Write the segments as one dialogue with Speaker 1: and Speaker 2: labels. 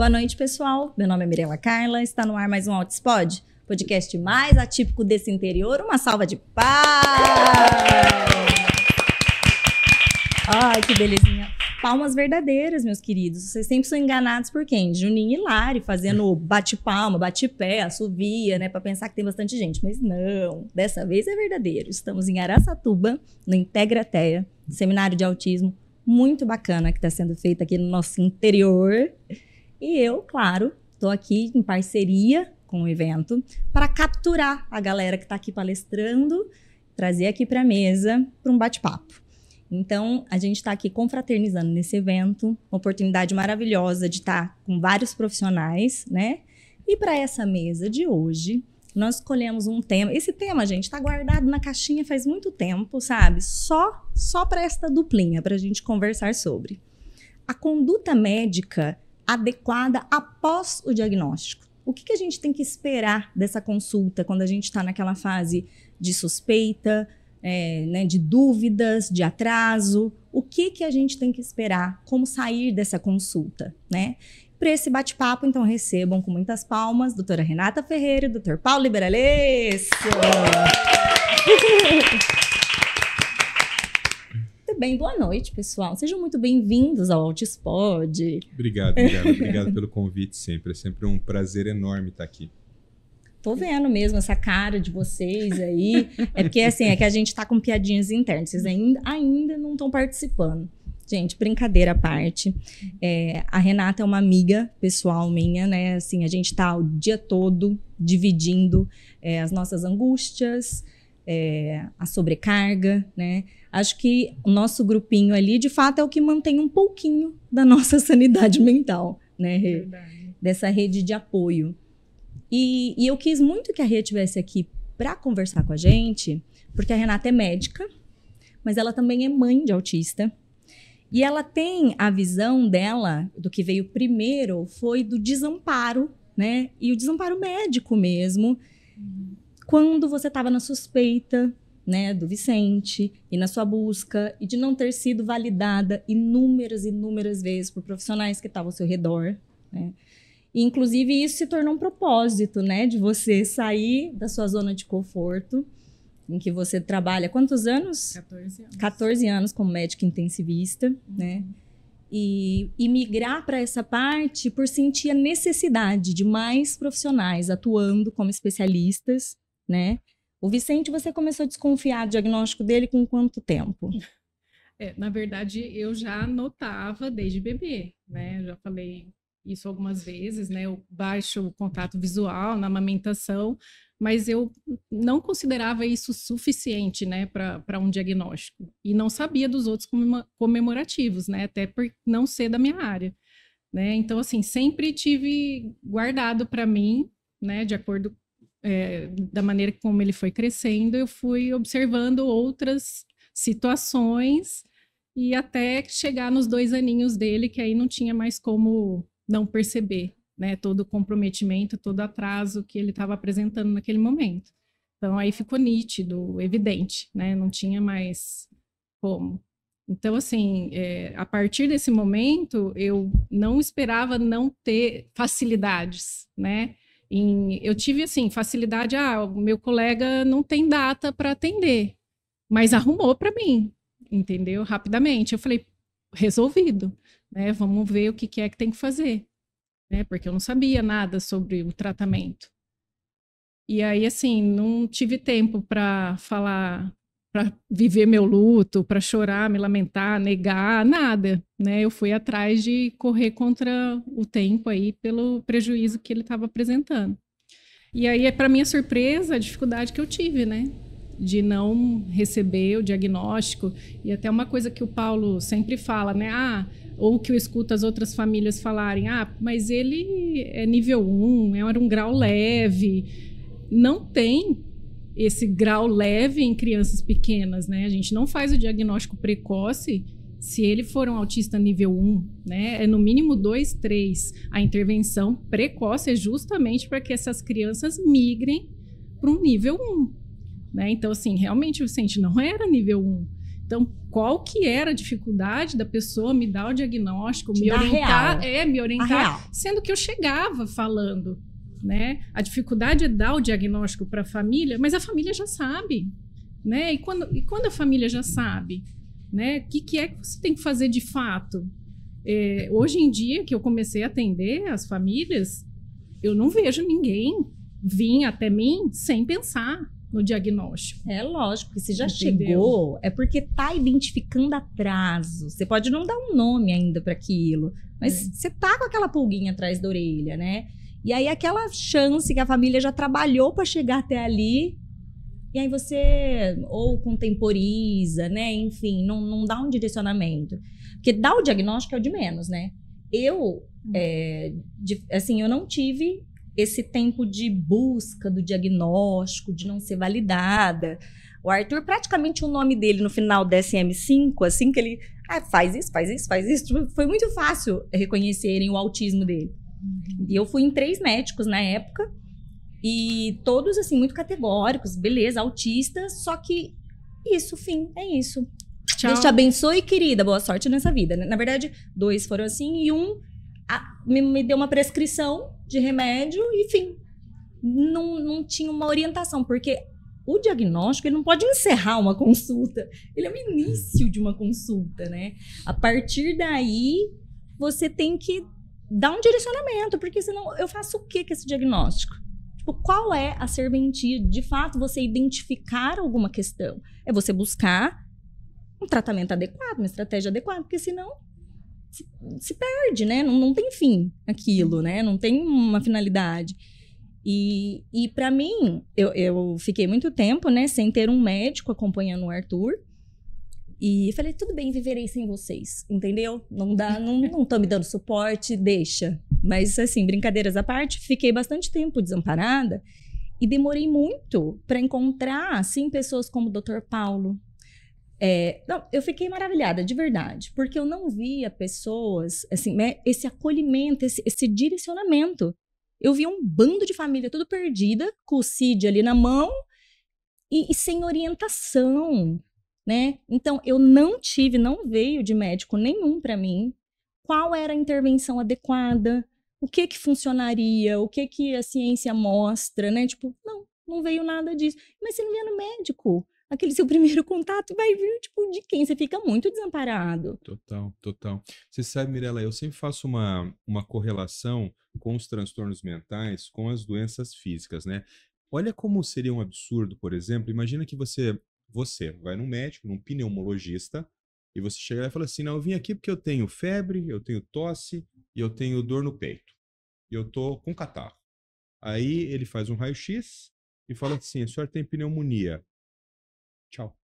Speaker 1: Boa noite, pessoal. Meu nome é Mirela Carla. Está no ar mais um Outspod, podcast mais atípico desse interior. Uma salva de paz! Ai, que belezinha. Palmas verdadeiras, meus queridos. Vocês sempre são enganados por quem? Juninho e Lari, fazendo bate-palma, bate-pé, assovia, né? Pra pensar que tem bastante gente. Mas não, dessa vez é verdadeiro. Estamos em Araçatuba, no Integrateia, seminário de autismo muito bacana que está sendo feito aqui no nosso interior. E eu, claro, estou aqui em parceria com o evento para capturar a galera que está aqui palestrando, trazer aqui para a mesa para um bate-papo. Então, a gente está aqui confraternizando nesse evento, uma oportunidade maravilhosa de estar tá com vários profissionais, né? E para essa mesa de hoje, nós escolhemos um tema. Esse tema, gente, está guardado na caixinha faz muito tempo, sabe? Só, só para esta duplinha, para a gente conversar sobre. A conduta médica adequada após o diagnóstico. O que, que a gente tem que esperar dessa consulta quando a gente está naquela fase de suspeita, é, né, de dúvidas, de atraso? O que, que a gente tem que esperar? Como sair dessa consulta, né? Para esse bate-papo, então, recebam com muitas palmas doutora Renata Ferreira e doutor Paulo Liberalesso. Bem, boa noite, pessoal. Sejam muito bem-vindos ao Altispod.
Speaker 2: Obrigado, obrigado. obrigado pelo convite sempre. É sempre um prazer enorme estar aqui.
Speaker 1: Tô vendo mesmo essa cara de vocês aí. É porque, assim, é que a gente tá com piadinhas internas. Vocês ainda, ainda não estão participando. Gente, brincadeira à parte. É, a Renata é uma amiga pessoal minha, né? Assim, a gente tá o dia todo dividindo é, as nossas angústias, é, a sobrecarga, né? Acho que o nosso grupinho ali, de fato, é o que mantém um pouquinho da nossa sanidade mental, né? Verdade. Dessa rede de apoio. E, e eu quis muito que a Rê estivesse aqui para conversar com a gente, porque a Renata é médica, mas ela também é mãe de autista. E ela tem a visão dela, do que veio primeiro, foi do desamparo, né? E o desamparo médico mesmo. Quando você estava na suspeita, né, do Vicente e na sua busca e de não ter sido validada inúmeras, inúmeras vezes por profissionais que estavam ao seu redor, né? E, inclusive, isso se tornou um propósito, né? De você sair da sua zona de conforto em que você trabalha quantos anos?
Speaker 3: 14 anos.
Speaker 1: 14 anos como médico intensivista, uhum. né? E, e migrar para essa parte por sentir a necessidade de mais profissionais atuando como especialistas, né? O Vicente, você começou a desconfiar do diagnóstico dele com quanto tempo?
Speaker 3: É, na verdade, eu já notava desde bebê, né? Eu já falei isso algumas vezes, né? Eu baixo o contato visual na amamentação, mas eu não considerava isso suficiente, né, para um diagnóstico. E não sabia dos outros comemorativos, né, até por não ser da minha área, né. Então, assim, sempre tive guardado para mim, né, de acordo é, da maneira como ele foi crescendo, eu fui observando outras situações e até chegar nos dois aninhos dele, que aí não tinha mais como não perceber, né, todo o comprometimento, todo o atraso que ele estava apresentando naquele momento. Então aí ficou nítido, evidente, né, não tinha mais como. Então, assim, é, a partir desse momento, eu não esperava não ter facilidades, né? Em, eu tive, assim, facilidade, ah, o meu colega não tem data para atender, mas arrumou para mim, entendeu? Rapidamente. Eu falei, resolvido, né? Vamos ver o que, que é que tem que fazer né? Porque eu não sabia nada sobre o tratamento. E aí, assim, não tive tempo para falar, para viver meu luto, para chorar, me lamentar, negar, nada, né? Eu fui atrás de correr contra o tempo aí pelo prejuízo que ele estava apresentando. E aí, para minha surpresa, a dificuldade que eu tive, né? De não receber o diagnóstico. E até uma coisa que o Paulo sempre fala, né? Ah, ou que eu escuto as outras famílias falarem: ah, mas ele é nível 1, era um grau leve. Não tem esse grau leve em crianças pequenas, né? A gente não faz o diagnóstico precoce se ele for um autista nível 1, né? É no mínimo 2, 3. A intervenção precoce é justamente para que essas crianças migrem para um nível 1. Né? Então, assim, realmente o Vicente não era nível 1 Então, qual que era a dificuldade da pessoa me dar o diagnóstico, me orientar,
Speaker 1: real.
Speaker 3: é, me orientar, sendo que eu chegava falando, né? A dificuldade é dar o diagnóstico para a família, mas a família já sabe, né? E quando, e quando a família já sabe, né? O que, que é que você tem que fazer de fato? É, hoje em dia que eu comecei a atender as famílias, eu não vejo ninguém vir até mim sem pensar no diagnóstico.
Speaker 1: É lógico, que se já
Speaker 3: Entendeu?
Speaker 1: chegou, é porque tá identificando atraso. Você pode não dar um nome ainda para aquilo, mas
Speaker 3: É.
Speaker 1: você tá com aquela pulguinha atrás da orelha, né? E aí aquela chance que a família já trabalhou para chegar até ali, e aí você ou contemporiza, né? Enfim, não, não dá um direcionamento. Porque dar o diagnóstico é o de menos, né? Eu, é, de- assim, eu não tive esse tempo de busca do diagnóstico, de não ser validada. O Arthur, praticamente o nome dele no final da SM5, assim que ele ah, faz isso, faz isso, faz isso, tipo, foi muito fácil reconhecerem o autismo dele. E eu fui em três médicos na época, e todos, assim, muito categóricos, beleza, autista, só que isso, fim, é isso.
Speaker 3: Tchau.
Speaker 1: Deus te abençoe, querida. Boa sorte nessa vida. Na verdade, dois foram assim e um ah, me, me deu uma prescrição de remédio e, enfim, não, não tinha uma orientação, porque o diagnóstico ele não pode encerrar uma consulta. Ele é o início de uma consulta, né? A partir daí, você tem que dar um direcionamento, porque senão eu faço o que com esse diagnóstico? Tipo, qual é a serventia? De fato, você identificar alguma questão. É você buscar um tratamento adequado, uma estratégia adequada, porque senão se, se perde, né? Não, não tem fim aquilo, né? Não tem uma finalidade. E, e para mim, eu, eu fiquei muito tempo, né, sem ter um médico acompanhando o Arthur. E falei, tudo bem, viverei sem vocês, entendeu? Não dá, não, não tô me dando suporte, deixa. Mas, assim, brincadeiras à parte, fiquei bastante tempo desamparada e demorei muito para encontrar, assim, pessoas como o Dr. Paulo, é, não, eu fiquei maravilhada, de verdade, porque eu não via pessoas, assim, né, esse acolhimento, esse, esse direcionamento. Eu via um bando de família tudo perdida, com o CID ali na mão e, e sem orientação, né? Então, eu não tive, não veio de médico nenhum para mim qual era a intervenção adequada, o que que funcionaria, o que que a ciência mostra, né? Tipo, não, não veio nada disso. Mas você não via no médico aquele seu primeiro contato vai vir, tipo, de quem? Você fica muito desamparado.
Speaker 2: Total, total. Você sabe, Mirella, eu sempre faço uma, uma correlação com os transtornos mentais com as doenças físicas, né? Olha como seria um absurdo, por exemplo, imagina que você, você vai num médico, num pneumologista, e você chega lá e fala assim, não, eu vim aqui porque eu tenho febre, eu tenho tosse e eu tenho dor no peito. E eu tô com catarro. Aí ele faz um raio-x e fala assim, a senhora tem pneumonia. Tchau.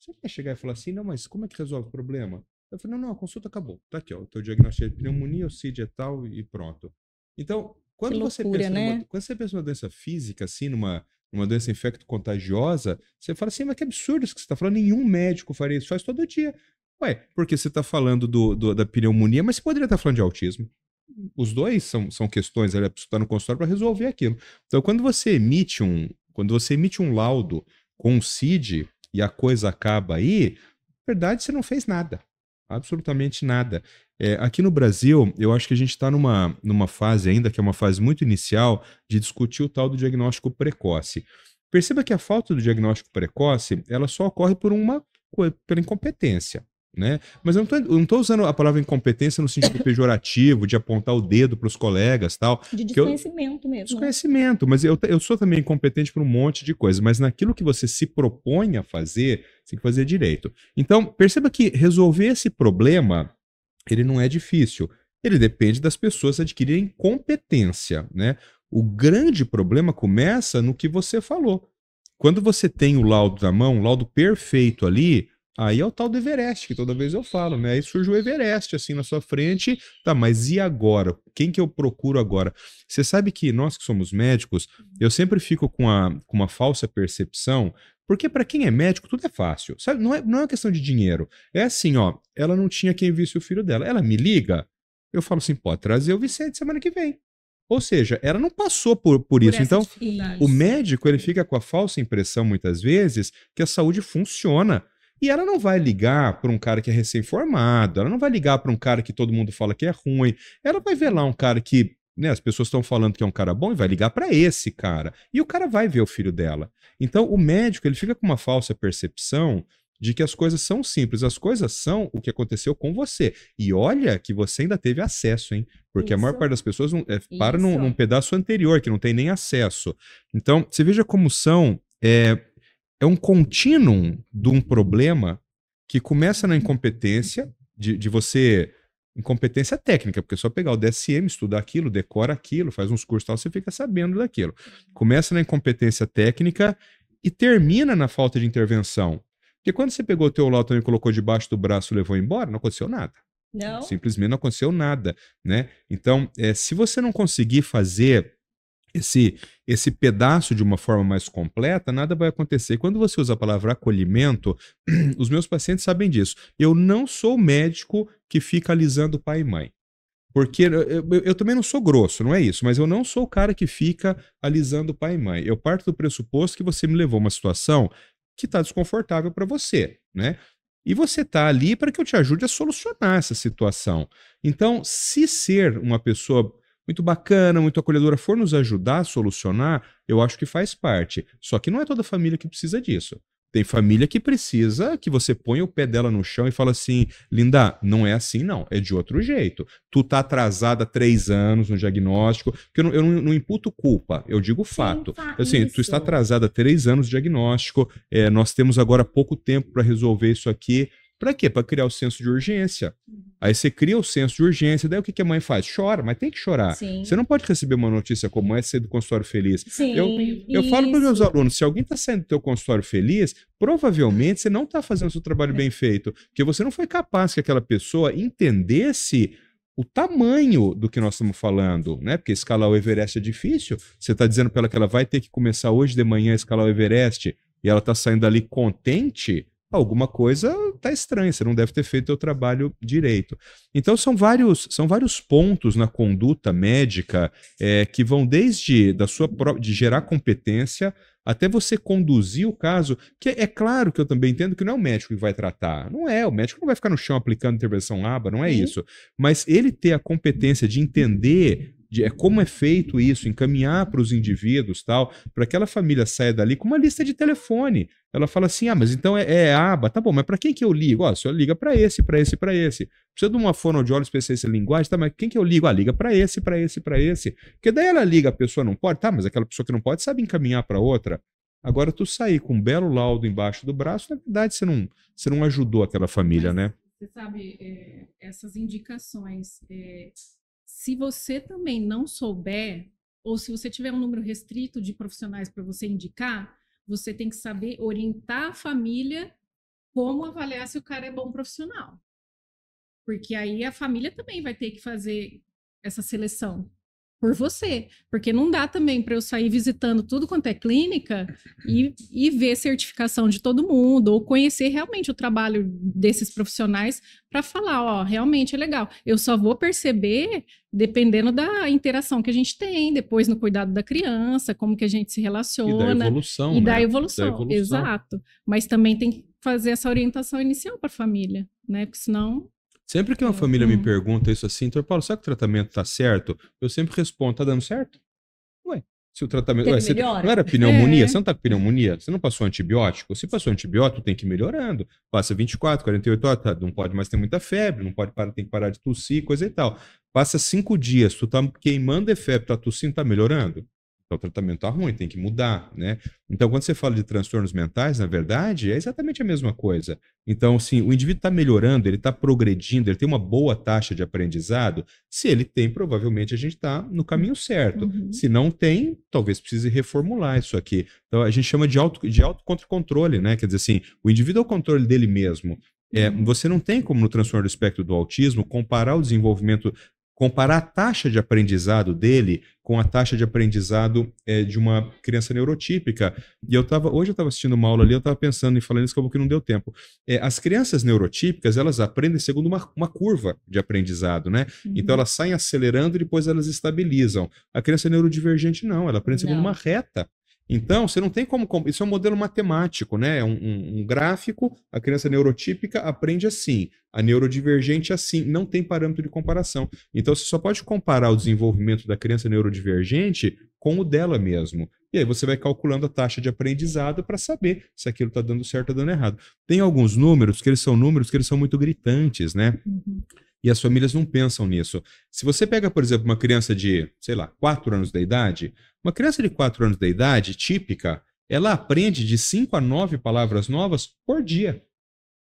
Speaker 2: Você vai chegar e falar assim, não, mas como é que resolve o problema? Eu falei, não, não, a consulta acabou. Tá aqui, ó, o teu diagnóstico de pneumonia, o CID é tal e pronto. Então, quando,
Speaker 1: Que
Speaker 2: você
Speaker 1: loucura,
Speaker 2: pensa numa,
Speaker 1: né?
Speaker 2: quando você pensa numa doença física, assim, numa, numa doença infecto-contagiosa, você fala assim, mas que absurdo isso que você está falando, nenhum médico faria isso, faz todo dia. Ué, porque você está falando do, do- da pneumonia, mas você poderia estar falando de autismo. Os dois são, são questões, ela está no consultório para resolver aquilo. Então, quando você emite um, quando você emite um laudo com um CID e a coisa acaba aí, na verdade você não fez nada. Absolutamente nada. É, aqui no Brasil, eu acho que a gente está numa, numa fase ainda, que é uma fase muito inicial, de discutir o tal do diagnóstico precoce. Perceba que a falta do diagnóstico precoce, ela só ocorre por uma pela incompetência. Né? Mas eu não estou usando a palavra incompetência no sentido pejorativo, de apontar o dedo para os colegas tal.
Speaker 1: De
Speaker 2: Que eu-
Speaker 1: desconhecimento mesmo. né?
Speaker 2: Desconhecimento, mas eu, eu sou também incompetente por um monte de coisa, mas naquilo que você se propõe a fazer, você tem que fazer direito. Então, perceba que resolver esse problema, ele não é difícil. Ele depende das pessoas adquirirem competência, né? O grande problema começa no que você falou. Quando você tem o laudo na mão, o laudo perfeito ali, aí é o tal do Everest, que toda vez eu falo, né? Aí surge o Everest assim na sua frente, tá, mas e agora? Quem que eu procuro agora? Você sabe que nós que somos médicos, eu sempre fico com, a, com uma falsa percepção, porque para quem é médico tudo é fácil. Sabe? Não, é, não é uma questão de dinheiro. É assim, ó, ela não tinha quem visse o filho dela. Ela me liga, eu falo assim, pode trazer o Vicente semana que vem. Ou seja, ela não passou por, por,
Speaker 3: Por
Speaker 2: isso. Então, o médico ele fica com a falsa impressão muitas vezes que a saúde funciona. E ela não vai ligar para um cara que é recém-formado, ela não vai ligar para um cara que todo mundo fala que é ruim. Ela vai ver lá um cara que né, as pessoas estão falando que é um cara bom e vai ligar para esse cara. E o cara vai ver o filho dela. Então, o médico ele fica com uma falsa percepção de que as coisas são simples. As coisas são o que aconteceu com você. E olha que você ainda teve acesso, hein? Porque Isso. a maior parte das pessoas não, é, para num, num, pedaço anterior, que não tem nem acesso. Então, você veja como são. É, é um contínuo de um problema que começa na incompetência, de, de você. Incompetência técnica, porque é só pegar o DSM, estudar aquilo, decora aquilo, faz uns cursos tal, você fica sabendo daquilo. Começa na incompetência técnica e termina na falta de intervenção. Porque quando você pegou o teu laudo e colocou debaixo do braço e levou embora, não aconteceu nada.
Speaker 1: Não.
Speaker 2: Simplesmente não aconteceu nada, né? Então, é, se você não conseguir fazer esse, esse pedaço de uma forma mais completa, nada vai acontecer. Quando você usa a palavra acolhimento, os meus pacientes sabem disso. Eu não sou médico que fica alisando pai e mãe. Porque eu, eu, eu, também não sou grosso, não é isso, mas eu não sou o cara que fica alisando pai e mãe. Eu parto do pressuposto que você me levou a uma situação que está desconfortável para você, né? E você está ali para que eu te ajude a solucionar essa situação. Então, se ser uma pessoa muito bacana, muito acolhedora for nos ajudar a solucionar, eu acho que faz parte. Só que não é toda família que precisa disso. Tem família que precisa que você ponha o pé dela no chão e fala assim: Linda, não é assim, não, é de outro jeito. Tu tá atrasada três anos no diagnóstico, que eu não, eu não, não imputo culpa, eu digo fato. Sim, assim, isso. tu está atrasada três anos no diagnóstico, é, nós temos agora pouco tempo para resolver isso aqui. Para quê? Para criar o senso de urgência. Uhum. Aí você cria o senso de urgência, daí o que, que a mãe faz? Chora, mas tem que chorar. Sim. Você não pode receber uma notícia como essa do consultório feliz.
Speaker 1: Sim,
Speaker 2: eu eu falo para os meus alunos, se alguém está saindo do teu consultório feliz, provavelmente você não está fazendo o seu trabalho é. bem feito, porque você não foi capaz que aquela pessoa entendesse o tamanho do que nós estamos falando, né? Porque escalar o Everest é difícil. Você está dizendo para ela que ela vai ter que começar hoje de manhã a escalar o Everest e ela está saindo ali contente alguma coisa está estranha, você não deve ter feito o trabalho direito. Então são vários, são vários pontos na conduta médica é, que vão desde da sua de gerar competência até você conduzir o caso, que é, é claro que eu também entendo que não é o médico que vai tratar, não é, o médico não vai ficar no chão aplicando intervenção ABA, não é Sim. isso, mas ele ter a competência de entender de é como é feito isso, encaminhar para os indivíduos, tal, para aquela família saia dali com uma lista de telefone. Ela fala assim: ah, mas então é, é aba, tá bom, mas para quem que eu ligo? Ó, o senhor liga para esse, para esse, para esse. Precisa de uma fonoaudióloga especialista em linguagem, tá, mas quem que eu ligo? Ah, liga para esse, para esse, para esse. Porque daí ela liga, a pessoa não pode, tá, mas aquela pessoa que não pode sabe encaminhar para outra. Agora, tu sair com um belo laudo embaixo do braço, na verdade, você não, você não ajudou aquela família,
Speaker 3: mas,
Speaker 2: né?
Speaker 3: Você sabe, é, essas indicações. É se você também não souber, ou se você tiver um número restrito de profissionais para você indicar, você tem que saber orientar a família como avaliar se o cara é bom profissional. Porque aí a família também vai ter que fazer essa seleção por você, porque não dá também para eu sair visitando tudo quanto é clínica e, e ver certificação de todo mundo ou conhecer realmente o trabalho desses profissionais para falar, ó, realmente é legal. Eu só vou perceber dependendo da interação que a gente tem depois no cuidado da criança, como que a gente se relaciona
Speaker 2: e da evolução,
Speaker 3: e
Speaker 2: né?
Speaker 3: da evolução, da evolução. exato. Mas também tem que fazer essa orientação inicial para a família, né? Porque senão
Speaker 2: Sempre que uma família me uhum. pergunta isso assim, doutor Paulo, será que o tratamento tá certo? Eu sempre respondo, tá dando certo? Ué, se o tratamento. Ué, você, não era pneumonia? É. Você não tá com pneumonia? Você não passou antibiótico? Se passou antibiótico, tem que ir melhorando. Passa 24, 48 horas, tá, não pode mais ter muita febre, não pode parar, tem que parar de tossir, coisa e tal. Passa cinco dias, tu tá queimando de febre, tá tossindo, tá melhorando? Então, o tratamento está ruim, tem que mudar, né? Então, quando você fala de transtornos mentais, na verdade, é exatamente a mesma coisa. Então, sim, o indivíduo está melhorando, ele está progredindo, ele tem uma boa taxa de aprendizado. Se ele tem, provavelmente a gente está no caminho certo. Uhum. Se não tem, talvez precise reformular isso aqui. Então, a gente chama de auto, de auto controle, né? Quer dizer assim, o indivíduo é o controle dele mesmo. É, uhum. você não tem como no transtorno do espectro do autismo comparar o desenvolvimento comparar a taxa de aprendizado dele com a taxa de aprendizado é, de uma criança neurotípica. E eu tava, hoje eu estava assistindo uma aula ali, eu estava pensando em falando isso, como que não deu tempo. É, as crianças neurotípicas, elas aprendem segundo uma, uma curva de aprendizado, né? Uhum. Então elas saem acelerando e depois elas estabilizam. A criança neurodivergente não, ela aprende segundo não. uma reta. Então, você não tem como. Isso é um modelo matemático, né? É um, um, um, gráfico. A criança neurotípica aprende assim, a neurodivergente assim. Não tem parâmetro de comparação. Então, você só pode comparar o desenvolvimento da criança neurodivergente com o dela mesmo. E aí você vai calculando a taxa de aprendizado para saber se aquilo está dando certo ou dando errado. Tem alguns números que eles são números que eles são muito gritantes, né? Uhum. E as famílias não pensam nisso. Se você pega, por exemplo, uma criança de, sei lá, 4 anos de idade, uma criança de 4 anos de idade, típica, ela aprende de 5 a 9 palavras novas por dia.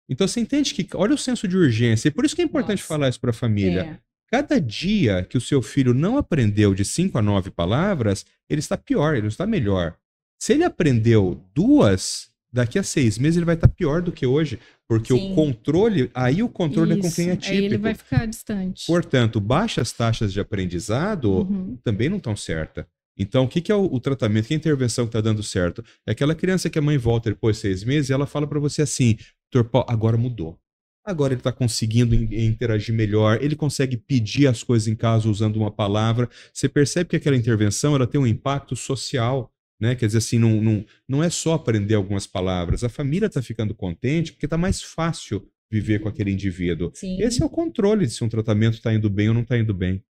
Speaker 2: Então você entende que, olha o senso de urgência, e por isso que é importante Nossa. falar isso para a família. É. Cada dia que o seu filho não aprendeu de 5 a 9 palavras, ele está pior, ele não está melhor. Se ele aprendeu duas, daqui a seis meses ele vai estar pior do que hoje, porque Sim. o controle, aí o controle Isso. é com quem é típico. Aí
Speaker 3: ele vai ficar distante.
Speaker 2: Portanto, baixas taxas de aprendizado uhum. também não estão certas. Então, o que, que é o, o, tratamento? Que a intervenção que está dando certo? É aquela criança que a mãe volta depois de seis meses e ela fala para você assim, doutor agora mudou. Agora ele está conseguindo interagir melhor, ele consegue pedir as coisas em casa usando uma palavra. Você percebe que aquela intervenção ela tem um impacto social né? Quer dizer assim, não, não, não é só aprender algumas palavras, a família está ficando contente porque está mais fácil viver com aquele indivíduo. Sim. Esse é o controle de se um tratamento está indo bem ou não está indo bem.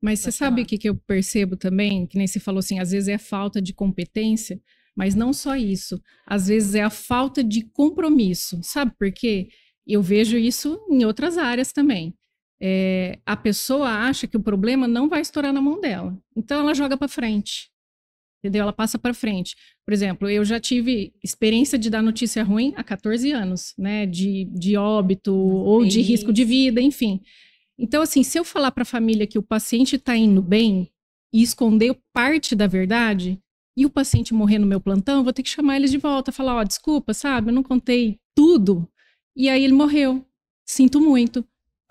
Speaker 3: Mas você sabe o que, que eu percebo também? Que nem você falou assim, às vezes é a falta de competência, mas não só isso. Às vezes é a falta de compromisso. Sabe por quê? Eu vejo isso em outras áreas também. É, a pessoa acha que o problema não vai estourar na mão dela. Então ela joga para frente entendeu? Ela passa para frente. Por exemplo, eu já tive experiência de dar notícia ruim há 14 anos, né? De, de óbito ou de risco de vida, enfim. Então, assim, se eu falar para a família que o paciente está indo bem e esconder parte da verdade, e o paciente morrer no meu plantão, eu vou ter que chamar eles de volta, falar, ó, oh, desculpa, sabe, eu não contei tudo. E aí ele morreu. Sinto muito.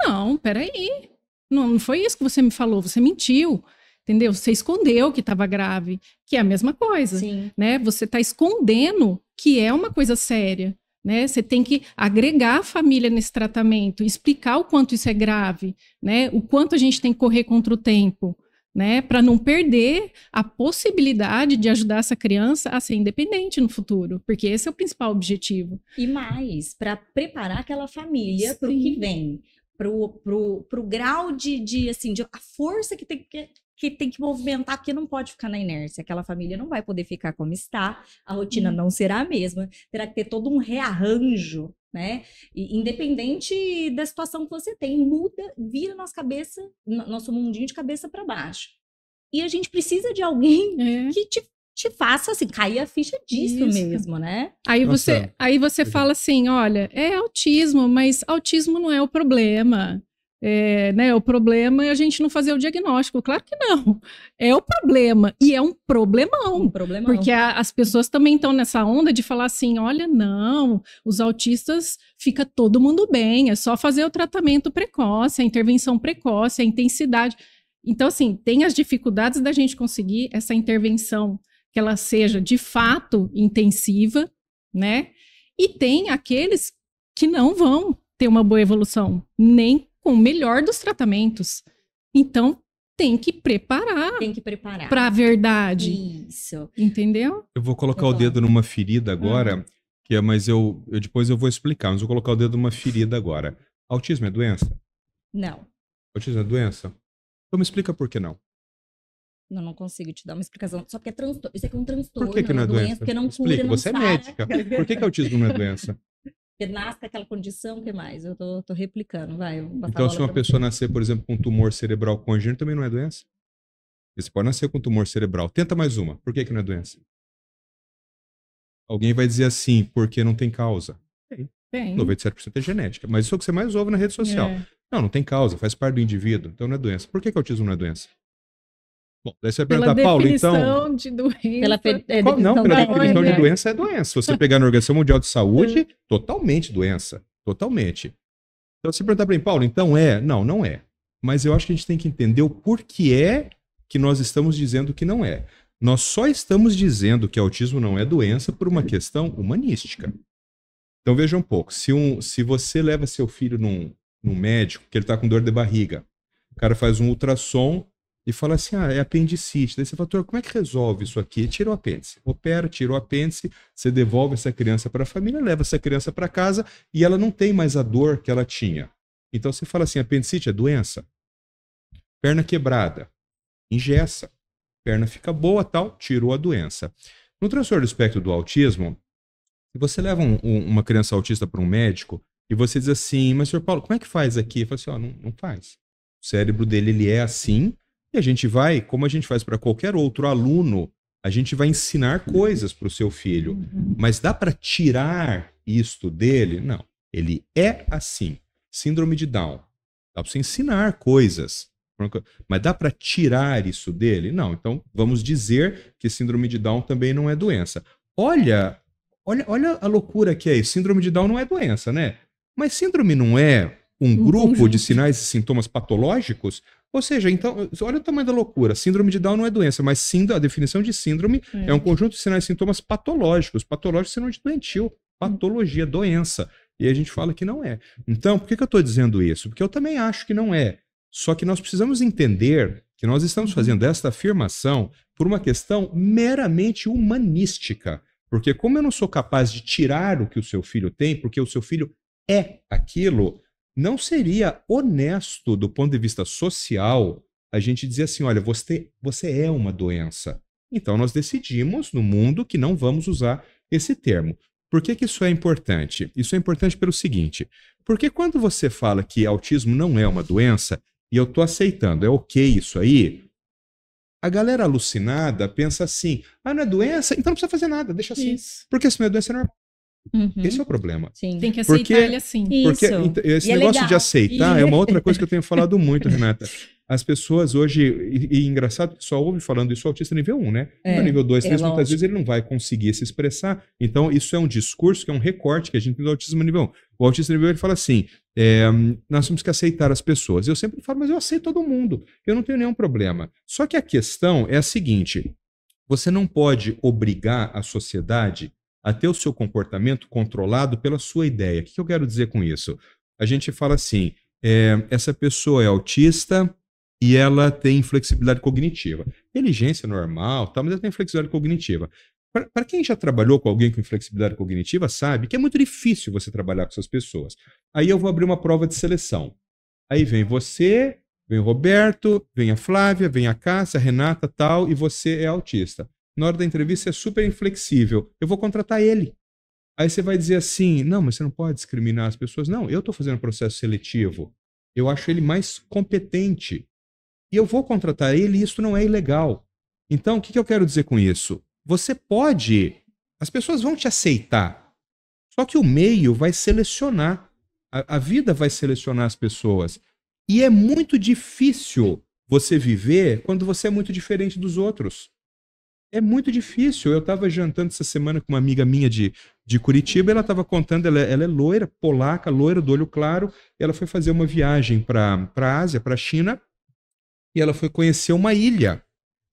Speaker 3: Não, peraí. Não, não foi isso que você me falou, você mentiu entendeu? Você escondeu que estava grave, que é a mesma coisa, Sim. né? Você está escondendo que é uma coisa séria, né? Você tem que agregar a família nesse tratamento, explicar o quanto isso é grave, né? O quanto a gente tem que correr contra o tempo, né? Para não perder a possibilidade de ajudar essa criança a ser independente no futuro, porque esse é o principal objetivo.
Speaker 1: E mais, para preparar aquela família para o que vem pro, pro, pro grau de, de assim, de, a força que tem que, que tem que movimentar, porque não pode ficar na inércia. Aquela família não vai poder ficar como está, a rotina hum. não será a mesma, terá que ter todo um rearranjo, né? E, independente da situação que você tem, muda, vira nossa cabeça, nosso mundinho de cabeça para baixo. E a gente precisa de alguém é. que te te faça assim, cair a ficha disso Isso. mesmo, né?
Speaker 3: Aí Nossa. você, aí você fala assim, olha, é autismo, mas autismo não é o problema. É, né, o problema é a gente não fazer o diagnóstico. Claro que não. É o problema. E é um problemão. Um problemão. Porque a, as pessoas também estão nessa onda de falar assim: olha, não, os autistas fica todo mundo bem, é só fazer o tratamento precoce, a intervenção precoce, a intensidade. Então, assim, tem as dificuldades da gente conseguir essa intervenção que ela seja de fato intensiva, né? E tem aqueles que não vão ter uma boa evolução, nem com o melhor dos tratamentos. Então, tem que preparar.
Speaker 1: Tem que preparar.
Speaker 3: Para a verdade.
Speaker 1: Isso.
Speaker 3: Entendeu?
Speaker 2: Eu vou colocar eu o dedo numa ferida agora, uhum. que é, mas eu, eu depois eu vou explicar, mas eu vou colocar o dedo numa ferida agora. Autismo é doença?
Speaker 1: Não.
Speaker 2: Autismo é doença? Então me explica por que não.
Speaker 1: Não, não consigo te dar uma explicação. Só porque é transtorno. Isso aqui é um transtorno.
Speaker 2: Por que, que não é doença? doença
Speaker 1: porque não
Speaker 2: Explica,
Speaker 1: cura, não
Speaker 2: você é médica. Por que, que autismo não é doença?
Speaker 1: Porque nasce aquela condição, o que mais? Eu tô, tô replicando, vai.
Speaker 2: Então, se uma pessoa você. nascer, por exemplo, com um tumor cerebral congênito, também não é doença? Você pode nascer com tumor cerebral. Tenta mais uma. Por que, que não é doença? Alguém vai dizer assim, porque não tem causa. Tem. Tem. 97% é genética. Mas isso é o que você mais ouve na rede social. É. Não, não tem causa, faz parte do indivíduo, então não é doença. Por que, que autismo não é doença? Bom, daí você vai perguntar, Paulo, então.
Speaker 3: De doença.
Speaker 1: Pela
Speaker 2: é, Qual, não, pela definição de doença é doença. Se você pegar na Organização Mundial de Saúde, totalmente doença. Totalmente. Então, você perguntar para mim, Paulo, então é? Não, não é. Mas eu acho que a gente tem que entender o porquê é que nós estamos dizendo que não é. Nós só estamos dizendo que autismo não é doença por uma questão humanística. Então veja um pouco. Se, um, se você leva seu filho num, num médico, que ele está com dor de barriga, o cara faz um ultrassom, e fala assim: ah, é apendicite. Daí você fala, como é que resolve isso aqui? Tira o apêndice. Opera, tira o apêndice, você devolve essa criança para a família, leva essa criança para casa e ela não tem mais a dor que ela tinha. Então você fala assim: apendicite é doença? Perna quebrada, ingessa. Perna fica boa, tal, tirou a doença. No transtorno do espectro do autismo, você leva um, um, uma criança autista para um médico e você diz assim, mas senhor Paulo, como é que faz aqui? Ele fala assim, ó, não, não faz. O cérebro dele ele é assim e a gente vai, como a gente faz para qualquer outro aluno, a gente vai ensinar coisas para o seu filho.
Speaker 1: Uhum.
Speaker 2: Mas dá para tirar isto dele? Não. Ele é assim. Síndrome de Down. Dá para você ensinar coisas. Mas dá para tirar isso dele? Não. Então vamos dizer que síndrome de Down também não é doença. Olha, olha, olha a loucura que é isso. Síndrome de Down não é doença, né? Mas síndrome não é um,
Speaker 1: Um
Speaker 2: grupo
Speaker 1: conjunto.
Speaker 2: de sinais e sintomas patológicos? Ou seja, então, olha o tamanho da loucura. Síndrome de Down não é doença, mas síndrome, a definição de síndrome é um conjunto de sinais e sintomas patológicos. Patológico, síndrome de doentio. Patologia, doença. E a gente fala que não é. Então, por que, que eu estou dizendo isso? Porque eu também acho que não é. Só que nós precisamos entender que nós estamos fazendo esta afirmação por uma questão meramente humanística. Porque, como eu não sou capaz de tirar o que o seu filho tem, porque o seu filho é aquilo, não seria honesto do ponto de vista social a gente dizer assim: olha, você, você é uma doença. Então, nós decidimos no mundo que não vamos usar esse termo. Por que, que isso é importante? Isso é importante pelo seguinte: porque quando você fala que autismo não é uma doença, e eu estou aceitando, é ok isso aí, a galera alucinada pensa assim: ah, não é doença? Então não precisa fazer nada, deixa assim.
Speaker 3: Isso.
Speaker 2: Porque se não é doença, é normal.
Speaker 1: Uhum.
Speaker 2: Esse é o problema.
Speaker 1: Sim.
Speaker 3: Tem que aceitar
Speaker 2: Porque-
Speaker 3: ele assim.
Speaker 2: Porque
Speaker 1: Isso.
Speaker 2: esse
Speaker 1: E é
Speaker 2: negócio de
Speaker 1: legal.
Speaker 2: aceitar
Speaker 3: E-
Speaker 2: é uma outra coisa que eu tenho falado muito, Renata. As pessoas hoje, e, e engraçado que só ouve falando isso o autista nível 1, né?
Speaker 1: É,
Speaker 2: no nível 2,
Speaker 1: é
Speaker 2: 3, muitas
Speaker 1: lógico.
Speaker 2: vezes ele não vai conseguir se expressar. Então, isso é um discurso, que é um recorte que a gente tem do autismo nível 1. O autista nível 1 ele fala assim: é, nós temos que aceitar as pessoas. Eu sempre falo, mas eu aceito todo mundo. Eu não tenho nenhum problema. Só que a questão é a seguinte: você não pode obrigar a sociedade a ter o seu comportamento controlado pela sua ideia. O que eu quero dizer com isso? A gente fala assim: é, essa pessoa é autista e ela tem flexibilidade cognitiva. Inteligência normal, tá, mas ela tem flexibilidade cognitiva. Para quem já trabalhou com alguém com inflexibilidade cognitiva, sabe que é muito difícil você trabalhar com essas pessoas. Aí eu vou abrir uma prova de seleção. Aí vem você, vem o Roberto, vem a Flávia, vem a Cássia, a Renata, tal, e você é autista. Na hora da entrevista é super inflexível. Eu vou contratar ele. Aí você vai dizer assim: não, mas você não pode discriminar as pessoas. Não, eu estou fazendo processo seletivo. Eu acho ele mais competente. E eu vou contratar ele e isso não é ilegal. Então, o que, que eu quero dizer com isso? Você pode. As pessoas vão te aceitar. Só que o meio vai selecionar. A, a vida vai selecionar as pessoas. E é muito difícil você viver quando você é muito diferente dos outros. É muito difícil. Eu estava jantando essa semana com uma amiga minha de, de Curitiba, ela estava contando, ela, ela é loira, polaca, loira, do olho claro, ela foi fazer uma viagem para a Ásia, para a China, e ela foi conhecer uma ilha.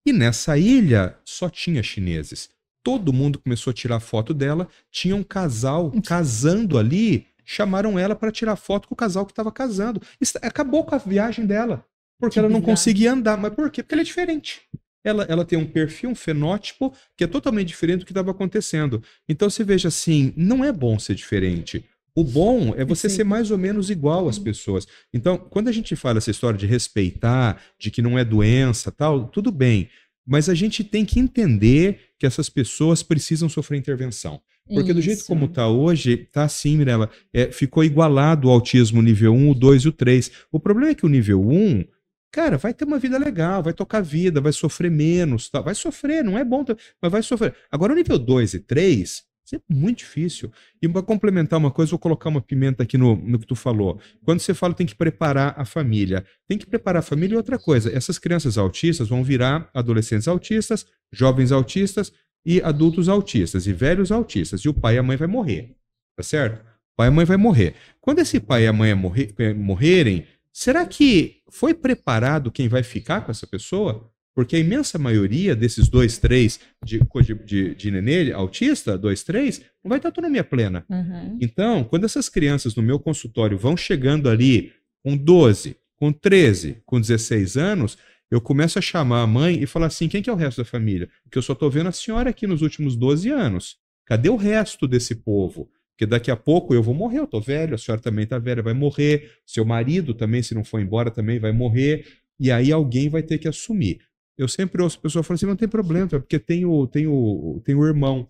Speaker 2: E nessa ilha só tinha chineses. Todo mundo começou a tirar foto dela, tinha um casal casando ali, chamaram ela para tirar foto com o casal que estava casando. Isso acabou com a viagem dela, porque
Speaker 1: Que
Speaker 2: ela não
Speaker 1: bizarro.
Speaker 2: conseguia andar. Mas por quê? Porque ela é diferente. Ela, ela tem um perfil, um fenótipo que é totalmente diferente do que estava acontecendo. Então você veja assim, não é bom ser diferente. O bom é você
Speaker 3: Perfeito.
Speaker 2: ser mais ou menos igual às pessoas. Então, quando a gente fala essa história de respeitar, de que não é doença, tal, tudo bem. Mas a gente tem que entender que essas pessoas precisam sofrer intervenção. Porque do jeito como está hoje, tá assim, Mirella, é, ficou igualado o autismo nível 1, o 2 e o 3. O problema é que o nível 1, cara, vai ter uma vida legal, vai tocar vida, vai sofrer menos, tá? vai sofrer, não é bom, mas vai sofrer. Agora o nível 2 e 3, isso é muito difícil. E para complementar uma coisa, vou colocar uma pimenta aqui no, no que tu falou. Quando você fala tem que preparar a família, tem que preparar a família e outra coisa. Essas crianças autistas vão virar adolescentes autistas, jovens autistas e adultos autistas e velhos autistas. E o pai e a mãe vai morrer, tá certo? O pai e a mãe vai morrer. Quando esse pai e a mãe eh, morrerem, será que foi preparado quem vai ficar com essa pessoa? Porque a imensa maioria desses dois, três de, de, de, de nenê autista, dois, três, não vai ter autonomia plena.
Speaker 1: Uhum.
Speaker 2: Então, quando essas crianças no meu consultório vão chegando ali com 12, com 13, com 16 anos, eu começo a chamar a mãe e falar assim: quem que é o resto da família? Porque eu só tô vendo a senhora aqui nos últimos 12 anos. Cadê o resto desse povo? Porque daqui a pouco eu vou morrer, eu tô velho, a senhora também tá velha, vai morrer, seu marido também, se não for embora, também vai morrer, e aí alguém vai ter que assumir. Eu sempre ouço a pessoa falar assim: não tem problema, é porque tem o, tem, o, tem o irmão.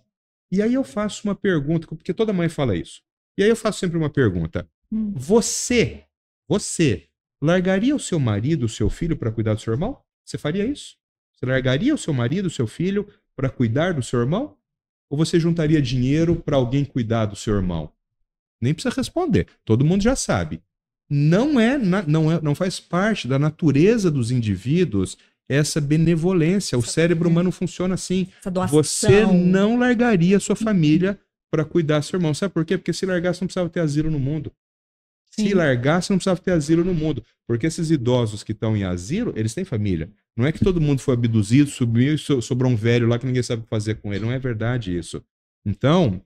Speaker 2: E aí eu faço uma pergunta, porque toda mãe fala isso. E aí eu faço sempre uma pergunta: hum. você, você, largaria o seu marido, o seu filho para cuidar do seu irmão? Você faria isso? Você largaria o seu marido, o seu filho para cuidar do seu irmão? Ou você juntaria dinheiro para alguém cuidar do seu irmão? Nem precisa responder, todo mundo já sabe. Não é, não é, não faz parte da natureza dos indivíduos essa benevolência. O cérebro humano funciona assim. Você não largaria a sua família para cuidar do seu irmão. Sabe por quê? Porque se largasse, não precisava ter asilo no mundo. Sim. Se largasse, não precisava ter asilo no mundo. Porque esses idosos que estão em asilo, eles têm família. Não é que todo mundo foi abduzido, subiu e sobrou um velho lá que ninguém sabe o que fazer com ele. Não é verdade isso. Então,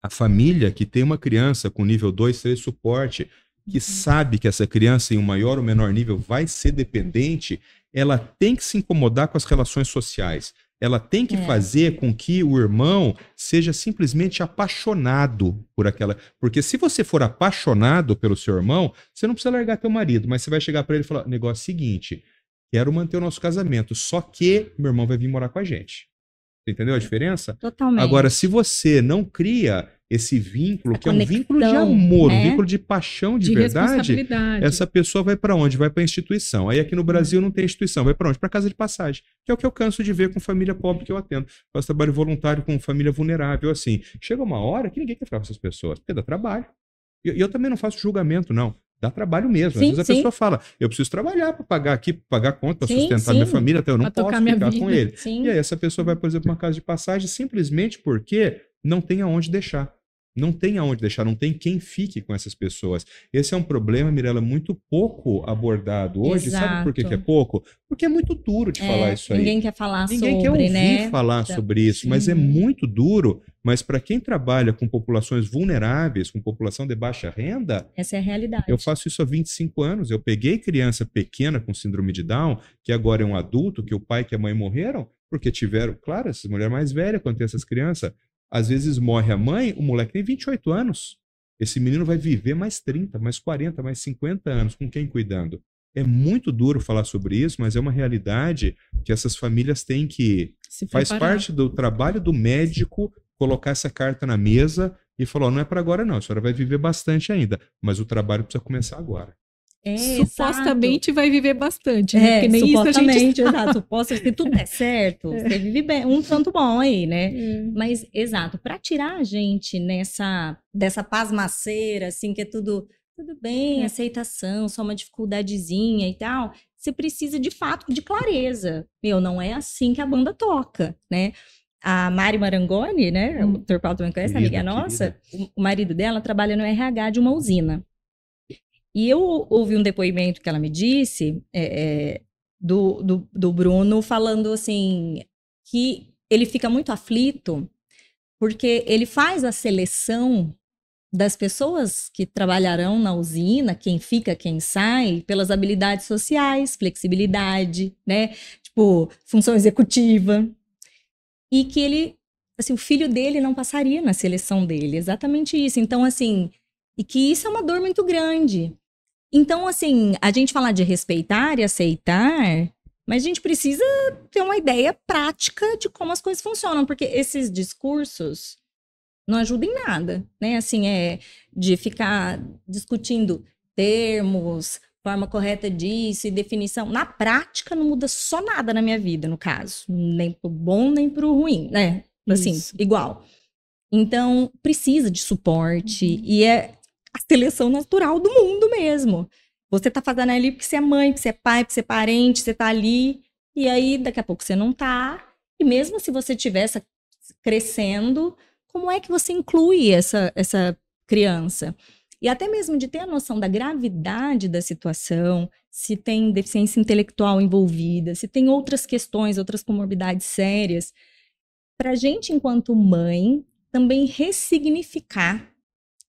Speaker 2: a família que tem uma criança com nível 2, 3 suporte, que uhum. sabe que essa criança em um maior ou menor nível vai ser dependente, ela tem que se incomodar com as relações sociais ela tem que é. fazer com que o irmão seja simplesmente apaixonado por aquela. Porque se você for apaixonado pelo seu irmão, você não precisa largar teu marido, mas você vai chegar para ele e falar: negócio seguinte, quero manter o nosso casamento, só que meu irmão vai vir morar com a gente. Entendeu a diferença?
Speaker 1: Totalmente.
Speaker 2: Agora, se você não cria esse vínculo, que conexão, é um vínculo de amor, né? um vínculo de paixão de, de verdade, essa pessoa vai para onde? Vai para a instituição. Aí aqui no Brasil não tem instituição, vai para onde? Para casa de passagem, que é o que eu canso de ver com família pobre que eu atendo. Faço trabalho voluntário com família vulnerável, assim. Chega uma hora que ninguém quer ficar com essas pessoas, porque dá trabalho. E eu, eu também não faço julgamento, não dá trabalho mesmo. Sim, Às vezes a sim. pessoa fala, eu preciso trabalhar para pagar aqui, pagar conta, para sustentar sim. minha família, até então eu não pra posso ficar com ele. E aí essa pessoa vai, por exemplo, para uma casa de passagem simplesmente porque não tem aonde deixar. Não tem aonde deixar, não tem quem fique com essas pessoas. Esse é um problema, Mirella, muito pouco abordado hoje. Exato. Sabe por que, que, é pouco? Porque é muito duro de é, falar isso
Speaker 1: aí. Ninguém quer falar
Speaker 2: ninguém
Speaker 1: sobre,
Speaker 2: quer ouvir
Speaker 1: né?
Speaker 2: falar então, sobre isso, mas é muito duro. Mas para quem trabalha com populações vulneráveis, com população de baixa renda.
Speaker 1: Essa é a realidade.
Speaker 2: Eu faço isso há 25 anos. Eu peguei criança pequena com síndrome de Down, que agora é um adulto, que o pai e a mãe morreram, porque tiveram, claro, essas mulheres mais velhas, quando tem essas crianças, às vezes morre a mãe, o moleque tem 28 anos. Esse menino vai viver mais 30, mais 40, mais 50 anos, com quem cuidando? É muito duro falar sobre isso, mas é uma realidade que essas famílias têm que. Faz parte do trabalho do médico colocar essa carta na mesa e falar: não é para agora, não, a senhora vai viver bastante ainda, mas o trabalho precisa começar agora.
Speaker 3: É, supostamente exato. vai viver bastante, né? É, Porque nem supostamente, isso a gente
Speaker 1: exato. Supostamente, se tudo der certo, é. você vive bem, um tanto bom aí, né? É. Mas, exato, para tirar a gente nessa, dessa pasmaceira, assim, que é tudo, tudo bem, é. aceitação, só uma dificuldadezinha e tal, você precisa, de fato, de clareza. Meu, não é assim que a banda toca, né? A Mari Marangoni, né? Hum. O Dr. Paulo também conhece, querida, amiga nossa. O marido dela trabalha no RH de uma usina. E eu ouvi um depoimento que ela me disse é, do, do, do Bruno falando assim que ele fica muito aflito porque ele faz a seleção das pessoas que trabalharão na usina, quem fica, quem sai, pelas habilidades sociais, flexibilidade, né? Tipo, função executiva. E que ele, assim, o filho dele não passaria na seleção dele, exatamente isso. Então, assim, e que isso é uma dor muito grande. Então, assim, a gente falar de respeitar e aceitar, mas a gente precisa ter uma ideia prática de como as coisas funcionam, porque esses discursos não ajudam em nada, né? Assim, é de ficar discutindo termos, forma correta disso e definição. Na prática, não muda só nada na minha vida, no caso. Nem pro bom, nem pro ruim, né? Assim, Isso. igual. Então, precisa de suporte. Uhum. E é a seleção natural do mundo mesmo. Você tá fazendo ali porque você é mãe, porque você é pai, porque você é parente, você tá ali, e aí daqui a pouco você não tá. E mesmo se você tivesse crescendo, como é que você inclui essa, essa criança? E até mesmo de ter a noção da gravidade da situação, se tem deficiência intelectual envolvida, se tem outras questões, outras comorbidades sérias, para a gente, enquanto mãe, também ressignificar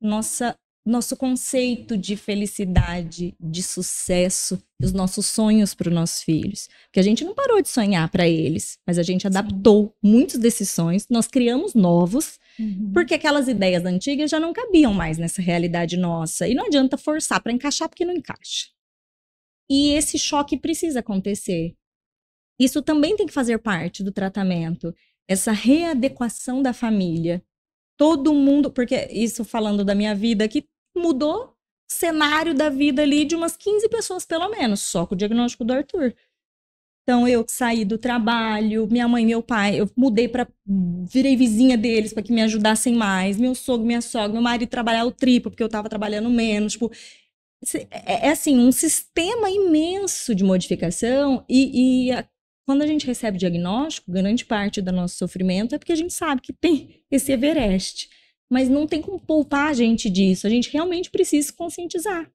Speaker 1: nossa nosso conceito de felicidade, de sucesso, os nossos sonhos para os nossos filhos. Porque a gente não parou de sonhar para eles, mas a gente adaptou muitos desses sonhos, nós criamos novos,
Speaker 3: Uhum.
Speaker 1: porque aquelas ideias antigas já não cabiam mais nessa realidade nossa. E não adianta forçar para encaixar, porque não encaixa. E esse choque precisa acontecer. Isso também tem que fazer parte do tratamento. Essa readequação da família. Todo mundo, porque isso falando da minha vida aqui, mudou o cenário da vida ali de umas 15 pessoas, pelo menos, só com o diagnóstico do Arthur. Então, eu que saí do trabalho, minha mãe meu pai, eu mudei para virei vizinha deles para que me ajudassem mais. Meu sogro, minha sogra, meu marido trabalhava o triplo porque eu estava trabalhando menos, tipo, é, é assim, um sistema imenso de modificação e, e a- quando a gente recebe diagnóstico, grande parte do nosso sofrimento é porque a gente sabe que tem esse Everest. Mas não tem como poupar a gente disso. A gente realmente precisa se conscientizar.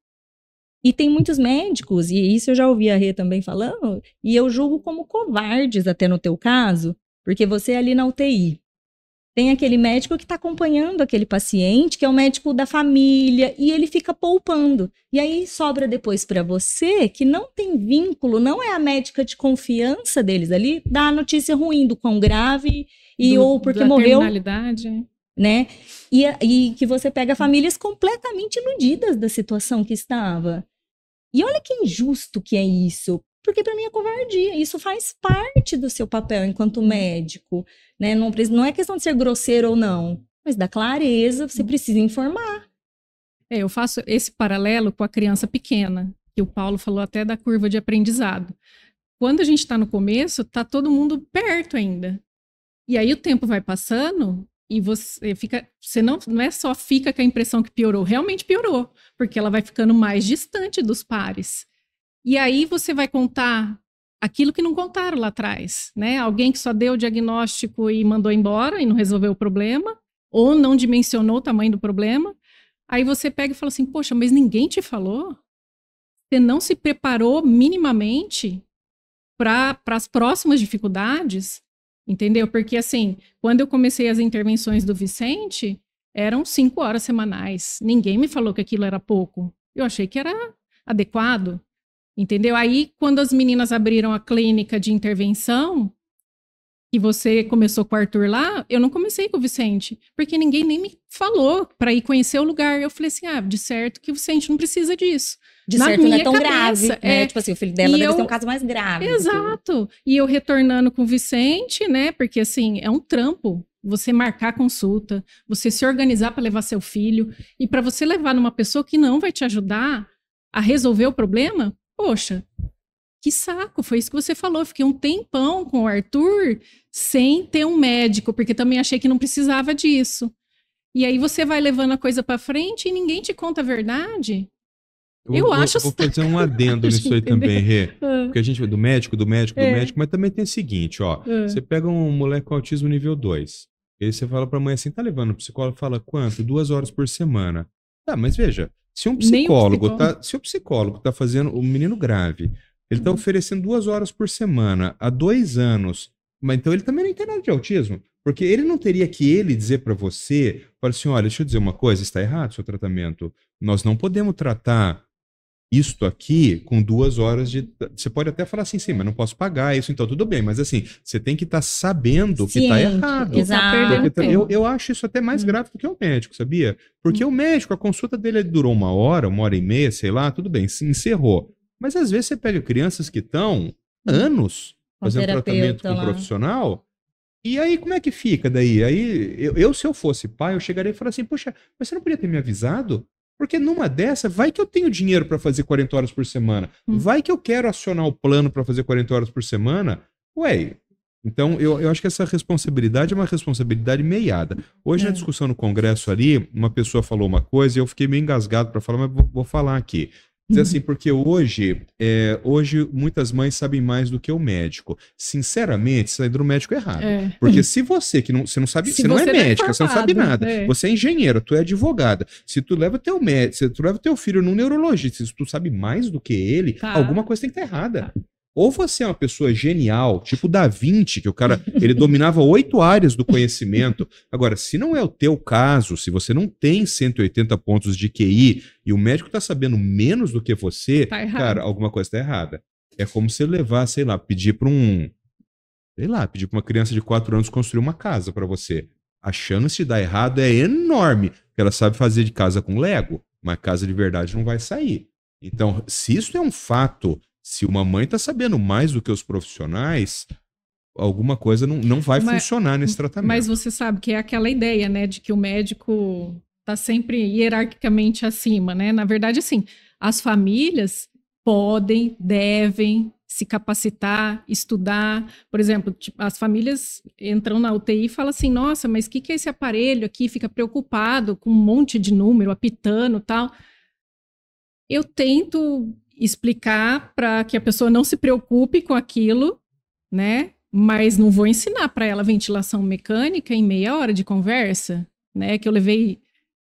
Speaker 1: E tem muitos médicos, e isso eu já ouvi a Rê também falando, e eu julgo como covardes até no teu caso, porque você é ali na UTI. Tem aquele médico que está acompanhando aquele paciente, que é o médico da família, e ele fica poupando. E aí sobra depois para você, que não tem vínculo, não é a médica de confiança deles ali, dá a notícia ruim do quão grave e
Speaker 3: Do-
Speaker 1: ou porque
Speaker 3: da
Speaker 1: morreu
Speaker 3: terminalidade.
Speaker 1: Né? E, e que você pega famílias completamente iludidas da situação que estava. E olha que injusto que é isso. Porque para mim é covardia. Isso faz parte do seu papel enquanto médico, né? Não, não é questão de ser grosseiro ou não, mas da clareza, você precisa informar.
Speaker 3: É, eu faço esse paralelo com a criança pequena, que o Paulo falou até da curva de aprendizado. Quando a gente está no começo, tá todo mundo perto ainda. E aí o tempo vai passando e você fica, você não, não é só fica com a impressão que piorou, realmente piorou, porque ela vai ficando mais distante dos pares. E aí você vai contar aquilo que não contaram lá atrás, né? Alguém que só deu o diagnóstico e mandou embora e não resolveu o problema, ou não dimensionou o tamanho do problema. Aí você pega e fala assim: Poxa, mas ninguém te falou? Você não se preparou minimamente para as próximas dificuldades? Entendeu? Porque, assim, quando eu comecei as intervenções do Vicente, eram cinco horas semanais. Ninguém me falou que aquilo era pouco. Eu achei que era adequado. Entendeu? Aí, quando as meninas abriram a clínica de intervenção, e você começou com o Arthur lá, eu não comecei com o Vicente, porque ninguém nem me falou para ir conhecer o lugar. Eu falei assim: ah, de certo que o Vicente não precisa disso.
Speaker 1: De
Speaker 3: Na
Speaker 1: certo, não é tão
Speaker 3: cabeça,
Speaker 1: grave, né?
Speaker 3: é.
Speaker 1: Tipo assim, o filho dela
Speaker 3: E
Speaker 1: deve
Speaker 3: eu-
Speaker 1: ter um caso mais grave. que
Speaker 3: Exato. E eu retornando com o Vicente, né? Porque assim, é um trampo. Você marcar consulta, você se organizar para levar seu filho e para você levar numa pessoa que não vai te ajudar a resolver o problema, poxa, que saco, foi isso que você falou. Eu Fiquei um tempão com o Arthur sem ter um médico, porque também achei que não precisava disso. E aí você vai levando a coisa para frente e ninguém te conta a verdade. Eu
Speaker 2: vou-
Speaker 3: acho
Speaker 2: Vou fazer um adendo nisso aí
Speaker 3: Entendeu?
Speaker 2: também, Rê.
Speaker 3: Ah,
Speaker 2: Porque a gente do médico, do médico, do
Speaker 3: É.
Speaker 2: médico, mas também tem o seguinte, ó.
Speaker 3: ah.
Speaker 2: Você pega um moleque com autismo nível 2. E aí você fala pra mãe assim, tá levando o psicólogo, fala quanto? Duas horas por semana. Tá, mas veja, se um
Speaker 3: Nem o
Speaker 2: psicólogo,
Speaker 3: psicólogo.
Speaker 2: tá. Se o psicólogo tá fazendo o menino grave, ele
Speaker 3: Uhum.
Speaker 2: tá oferecendo duas horas por semana há dois anos. Mas então ele também não tem nada de autismo. Porque ele não teria que ele dizer pra você, fala assim, olha, deixa eu dizer uma coisa, está errado o seu tratamento. Nós não podemos tratar isto aqui com duas horas de. Você pode até falar assim, sim, mas não posso pagar isso, então tudo bem. Mas assim, você tem que estar sabendo que está errado.
Speaker 1: exato.
Speaker 2: Porque tá-
Speaker 3: tempo.
Speaker 2: eu, eu acho isso até mais
Speaker 3: Hum.
Speaker 2: grave do que o médico, sabia? Porque o médico, a consulta dele durou uma hora, uma hora e meia, sei lá, tudo bem, se encerrou. Mas às vezes você pega crianças que estão anos
Speaker 1: Com
Speaker 2: fazendo tratamento com um profissional. E aí, como é que fica daí? Aí, eu, eu, se eu fosse pai, eu chegaria e falaria assim, poxa, mas você não podia ter me avisado? Porque numa dessa, vai que eu tenho dinheiro para fazer 40 horas por semana.
Speaker 3: Hum.
Speaker 2: Vai que eu quero acionar o plano para fazer 40 horas por semana. Ué, então eu, eu acho que essa responsabilidade é uma responsabilidade meiada. Hoje,
Speaker 1: É.
Speaker 2: na discussão no Congresso ali, uma pessoa falou uma coisa e eu fiquei meio engasgado para falar, mas vou, vou falar aqui. Dizer assim, porque hoje, é, hoje muitas mães sabem mais do que o médico. Sinceramente, aí do médico errado.
Speaker 3: É.
Speaker 2: Porque se você que não, você não sabe,
Speaker 3: Se
Speaker 2: você não é
Speaker 3: você é
Speaker 2: médica, você não sabe nada.
Speaker 3: é.
Speaker 2: Você é engenheiro, tu é advogada. Se tu leva teu médico, se tu leva teu filho num neurologista, se tu sabe mais do que ele,
Speaker 3: Tá.
Speaker 2: alguma coisa tem que estar errada. Ou você é uma pessoa genial, tipo Da Vinci, que o cara ele dominava oito áreas do conhecimento. Agora, se não é o teu caso, se você não tem 180 pontos de QI e o médico tá sabendo menos do que você,
Speaker 3: Tá
Speaker 2: cara, alguma coisa tá errada. É como se levar, sei lá, pedir para um, sei lá, pedir para uma criança de 4 anos construir uma casa para você. A chance de dar errado é enorme, porque ela sabe fazer de casa com Lego, mas casa de verdade não vai sair. Então, se isso é um fato, se uma mãe está sabendo mais do que os profissionais, alguma coisa não, não vai
Speaker 3: Mas-
Speaker 2: funcionar nesse tratamento.
Speaker 3: Mas você sabe que é aquela ideia, né, de que o médico está sempre hierarquicamente acima, né? Na verdade, assim, as famílias podem, devem se capacitar, estudar. Por exemplo, tipo, as famílias entram na UTI e falam assim: nossa, mas o que, que é esse aparelho aqui? Fica preocupado com um monte de número, apitando tal. Eu tento explicar para que a pessoa não se preocupe com aquilo, né? Mas não vou ensinar para ela ventilação mecânica em meia hora de conversa, né? Que eu levei,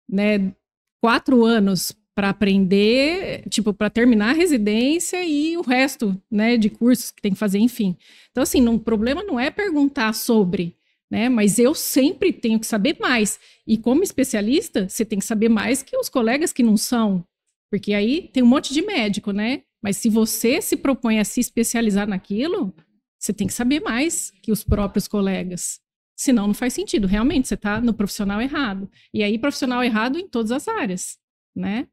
Speaker 3: né, quatro anos para aprender, tipo, para terminar a residência e o resto, né, de cursos que tem que fazer, enfim. Então, assim, o problema não é perguntar sobre, né? Mas eu sempre tenho que saber mais. E como especialista, você tem que saber mais que os colegas que não são. Porque aí tem um monte de médico, né? Mas se você se propõe a se especializar naquilo, você tem que saber mais que os próprios colegas. Senão não faz sentido. Realmente, você está no profissional errado. E aí, profissional errado em todas as áreas, né?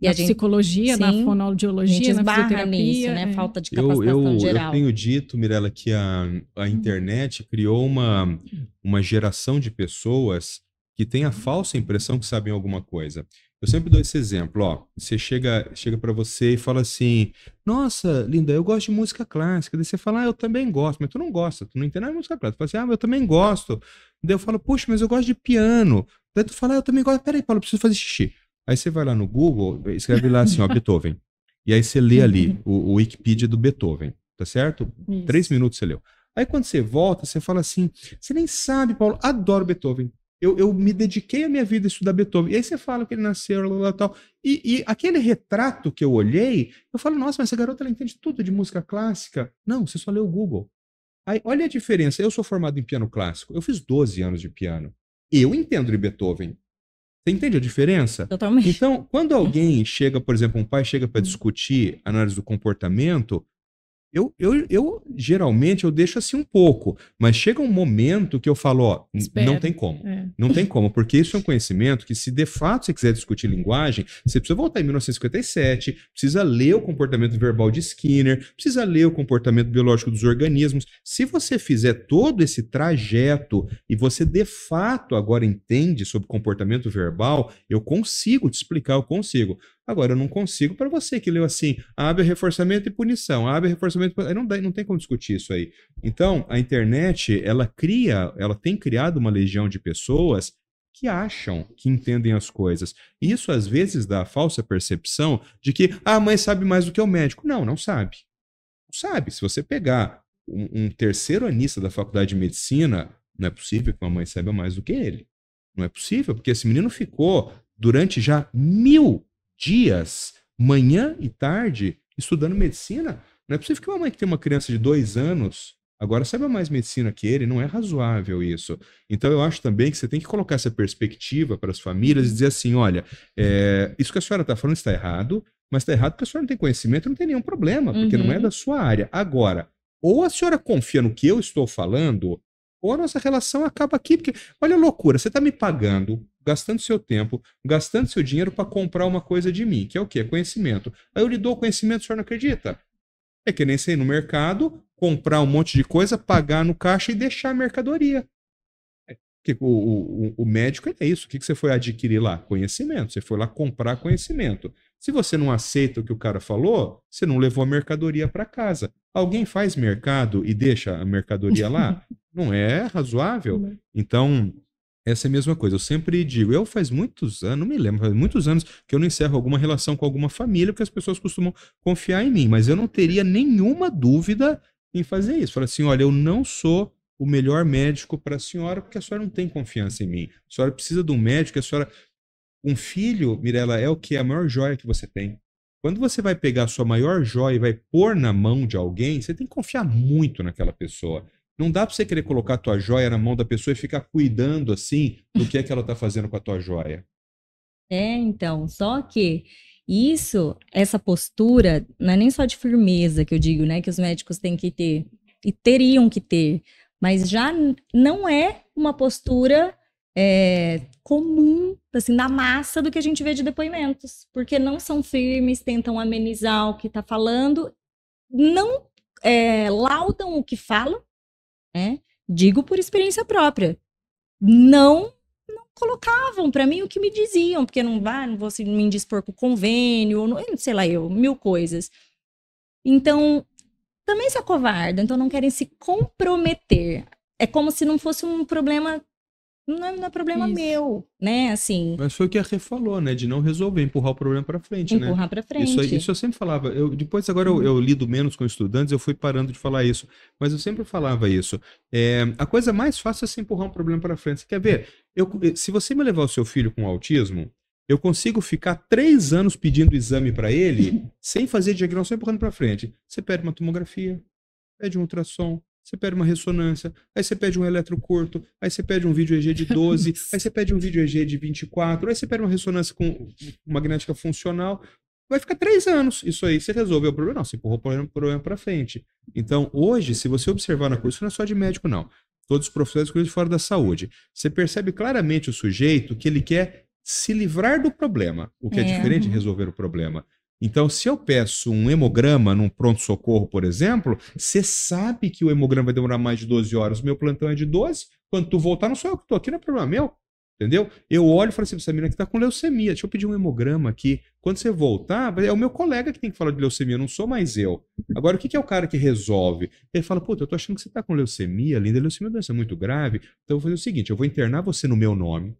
Speaker 1: E
Speaker 3: na
Speaker 1: a gente,
Speaker 3: psicologia, na
Speaker 1: sim, a gente
Speaker 3: fonoaudiologia, na fisioterapia.
Speaker 1: nisso, né?
Speaker 3: é.
Speaker 1: Falta de
Speaker 2: Eu,
Speaker 1: capacitação
Speaker 2: eu,
Speaker 1: geral.
Speaker 2: eu tenho dito, Mirella, que a, a internet criou uma, uma geração de pessoas que tem a falsa impressão que sabem alguma coisa. Eu sempre dou esse exemplo, ó. Você chega, chega para você e fala assim: Nossa, linda, eu gosto de música clássica. Daí você fala, ah, eu também gosto, mas tu não gosta, tu não entende nada de música clássica. Tu fala assim, ah, mas eu também gosto. Daí eu falo, puxa, mas eu gosto de piano. Daí tu fala, ah, eu também gosto. Peraí, Paulo, eu preciso fazer xixi. Aí você vai lá no Google, escreve lá assim, ó, Beethoven. E aí você lê ali o, o Wikipedia do Beethoven, tá certo?
Speaker 3: Isso.
Speaker 2: Três minutos você leu. Aí quando você volta, você fala assim: você nem sabe, Paulo, adoro Beethoven. Eu, eu me dediquei a minha vida a estudar Beethoven. E aí você fala que ele nasceu, lá, lá, tal. E, e aquele retrato que eu olhei, eu falo, nossa, mas essa garota ela entende tudo de música clássica. Não, você só leu o Google. Aí, olha a diferença. Eu sou formado em piano clássico. Eu fiz 12 anos de piano. Eu entendo de Beethoven. Você entende a diferença?
Speaker 1: Totalmente.
Speaker 2: Então, quando alguém chega, por exemplo, um pai chega para discutir análise do comportamento, eu, eu, eu geralmente eu deixo assim um pouco, mas chega um momento que eu falo, ó,
Speaker 3: Espera.
Speaker 2: não tem como.
Speaker 3: É.
Speaker 2: Não tem como, porque isso é um conhecimento que, se de fato você quiser discutir linguagem, você precisa voltar em 1957, precisa ler o comportamento verbal de Skinner, precisa ler o comportamento biológico dos organismos. Se você fizer todo esse trajeto e você de fato agora entende sobre comportamento verbal, eu consigo te explicar, eu consigo. Agora, eu não consigo para você que leu assim, abre reforçamento e punição, abre reforçamento e Não, não tem como discutir isso aí. Então, a internet, ela cria, ela tem criado uma legião de pessoas que acham que entendem as coisas. E isso, às vezes, dá a falsa percepção de que "Ah, a mãe sabe mais do que o médico. Não, não sabe. Não sabe. Se você pegar um, um terceiro anista da faculdade de medicina, não é possível que uma mãe saiba mais do que ele. Não é possível, porque esse menino ficou durante já mil dias, manhã e tarde, estudando medicina. Não é possível que uma mãe que tem uma criança de dois anos agora saiba mais medicina que ele. Não é razoável isso. Então eu acho também que você tem que colocar essa perspectiva para as famílias e dizer assim: olha, é, isso que a senhora está falando está errado, mas está errado porque a senhora não tem conhecimento, não tem nenhum problema, porque não é
Speaker 1: Uhum.
Speaker 2: da sua área. Agora, ou a senhora confia no que eu estou falando, ou a nossa relação acaba aqui, porque olha a loucura, você está me pagando, gastando seu tempo, gastando seu dinheiro para comprar uma coisa de mim, que é o quê? Conhecimento. Aí eu lhe dou o conhecimento, o senhor não acredita? É que nem você ir no mercado, comprar um monte de coisa, pagar no caixa e deixar a mercadoria. É, o, o, o médico é isso. O que que você foi adquirir lá? Conhecimento. Você foi lá comprar conhecimento. Se você não aceita o que o cara falou, você não levou a mercadoria para casa. Alguém faz mercado e deixa a mercadoria lá? Não é razoável. Então, essa é a mesma coisa. Eu sempre digo, eu faz muitos anos, não me lembro, faz muitos anos que eu não encerro alguma relação com alguma família, porque as pessoas costumam confiar em mim, mas eu não teria nenhuma dúvida em fazer isso. Falar assim, olha, eu não sou o melhor médico para a senhora, porque a senhora não tem confiança em mim. A senhora precisa de um médico, a senhora. Um filho, Mirella, é o que? É a maior joia que você tem. Quando você vai pegar a sua maior joia e vai pôr na mão de alguém, você tem que confiar muito naquela pessoa. Não dá para você querer colocar a tua joia na mão da pessoa e ficar cuidando assim do que é que ela tá fazendo com a tua joia.
Speaker 1: É, então, só que isso, essa postura, não é nem só de firmeza que eu digo, né, que os médicos têm que ter, e teriam que ter, mas já não é uma postura é, comum, assim, na massa do que a gente vê de depoimentos, porque não são firmes, tentam amenizar o que está falando, não é, laudam o que falam, né? Digo por experiência própria. Não não colocavam para mim o que me diziam, porque não vai, não vou me indispor com o convênio, não, sei lá eu, mil coisas. Então, também se acovardam, então não querem se comprometer. É como se não fosse um problema não é, não é problema Isso. meu, né? Assim.
Speaker 2: Mas foi o que a Rê falou, né? De não resolver, empurrar o problema para frente,
Speaker 1: empurrar
Speaker 2: né?
Speaker 1: Empurrar para frente.
Speaker 2: Isso, isso, eu sempre falava. Eu, depois, agora eu, eu, lido menos com estudantes, eu fui parando de falar isso. Mas eu sempre falava isso. É, a coisa mais fácil é se empurrar um problema para frente. Você quer ver? Eu, se você me levar o seu filho com autismo, eu consigo ficar três anos pedindo exame para ele, sem fazer diagnóstico, empurrando para frente. Você pede uma tomografia, pede um ultrassom, você pede uma ressonância, aí você pede um eletrocurto, aí você pede um vídeo EG de 12, aí você pede um vídeo EG de 24, aí você pede uma ressonância com magnética funcional. Vai ficar três anos isso aí. Você resolveu o problema? Não, você empurrou o problema para frente. Então, hoje, se você observar na coisa, isso não é só de médico, não. Todos os profissionais de fora da saúde. Você percebe claramente o sujeito que ele quer se livrar do problema, o que é, é diferente de resolver o problema. Então, se eu peço um hemograma num pronto-socorro, por exemplo, você sabe que o hemograma vai demorar mais de 12 horas. Meu plantão é de 12. Quando tu voltar, não sou eu que estou aqui, não é problema meu. Entendeu? Eu olho e falo assim, essa menina que está com leucemia, deixa eu pedir um hemograma aqui. Quando você voltar, é o meu colega que tem que falar de leucemia, não sou mais eu. Agora, o que, é o cara que resolve? Ele fala, puta, eu tô achando que você está com leucemia, linda, leucemia é uma doença muito grave. Então eu vou fazer o seguinte, eu vou internar você no meu nome,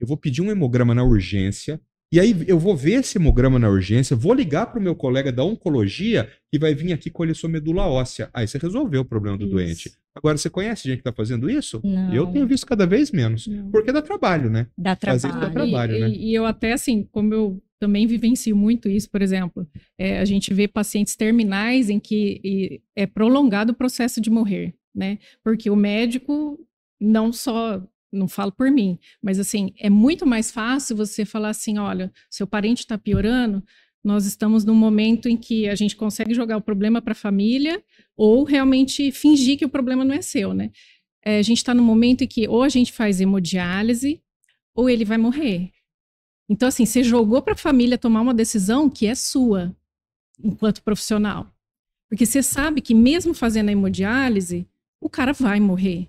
Speaker 2: eu vou pedir um hemograma na urgência, e aí eu vou ver esse hemograma na urgência, vou ligar para o meu colega da oncologia que vai vir aqui colher sua medula óssea. Aí você resolveu o problema do isso. doente. Agora, você conhece gente que está fazendo isso?
Speaker 1: Não.
Speaker 2: Eu tenho visto cada vez menos.
Speaker 1: Não.
Speaker 2: Porque dá trabalho, né?
Speaker 1: Dá trabalho.
Speaker 2: Fazer dá trabalho,
Speaker 3: e,
Speaker 2: né?
Speaker 3: E, e, eu até, assim, como eu também vivencio muito isso, por exemplo, é, a gente vê pacientes terminais em que é prolongado o processo de morrer, né? Porque o médico não só não falo por mim, mas assim, é muito mais fácil você falar assim: olha, seu parente está piorando, nós estamos num momento em que a gente consegue jogar o problema para a família ou realmente fingir que o problema não é seu, né? É, a gente está num momento em que ou a gente faz hemodiálise ou ele vai morrer. Então, assim, você jogou para a família tomar uma decisão que é sua, enquanto profissional. Porque você sabe que mesmo fazendo a hemodiálise, o cara vai morrer.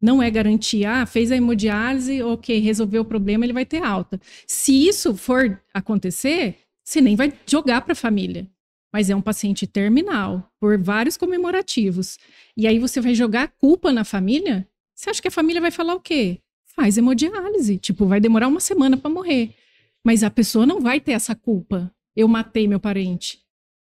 Speaker 3: Não é garantir, ah, fez a hemodiálise, ok, resolveu o problema, ele vai ter alta. Se isso for acontecer, você nem vai jogar para a família. Mas é um paciente terminal, por vários comemorativos. E aí você vai jogar a culpa na família? Você acha que a família vai falar o quê? Faz hemodiálise. Tipo, vai demorar uma semana para morrer. Mas a pessoa não vai ter essa culpa. Eu matei meu parente.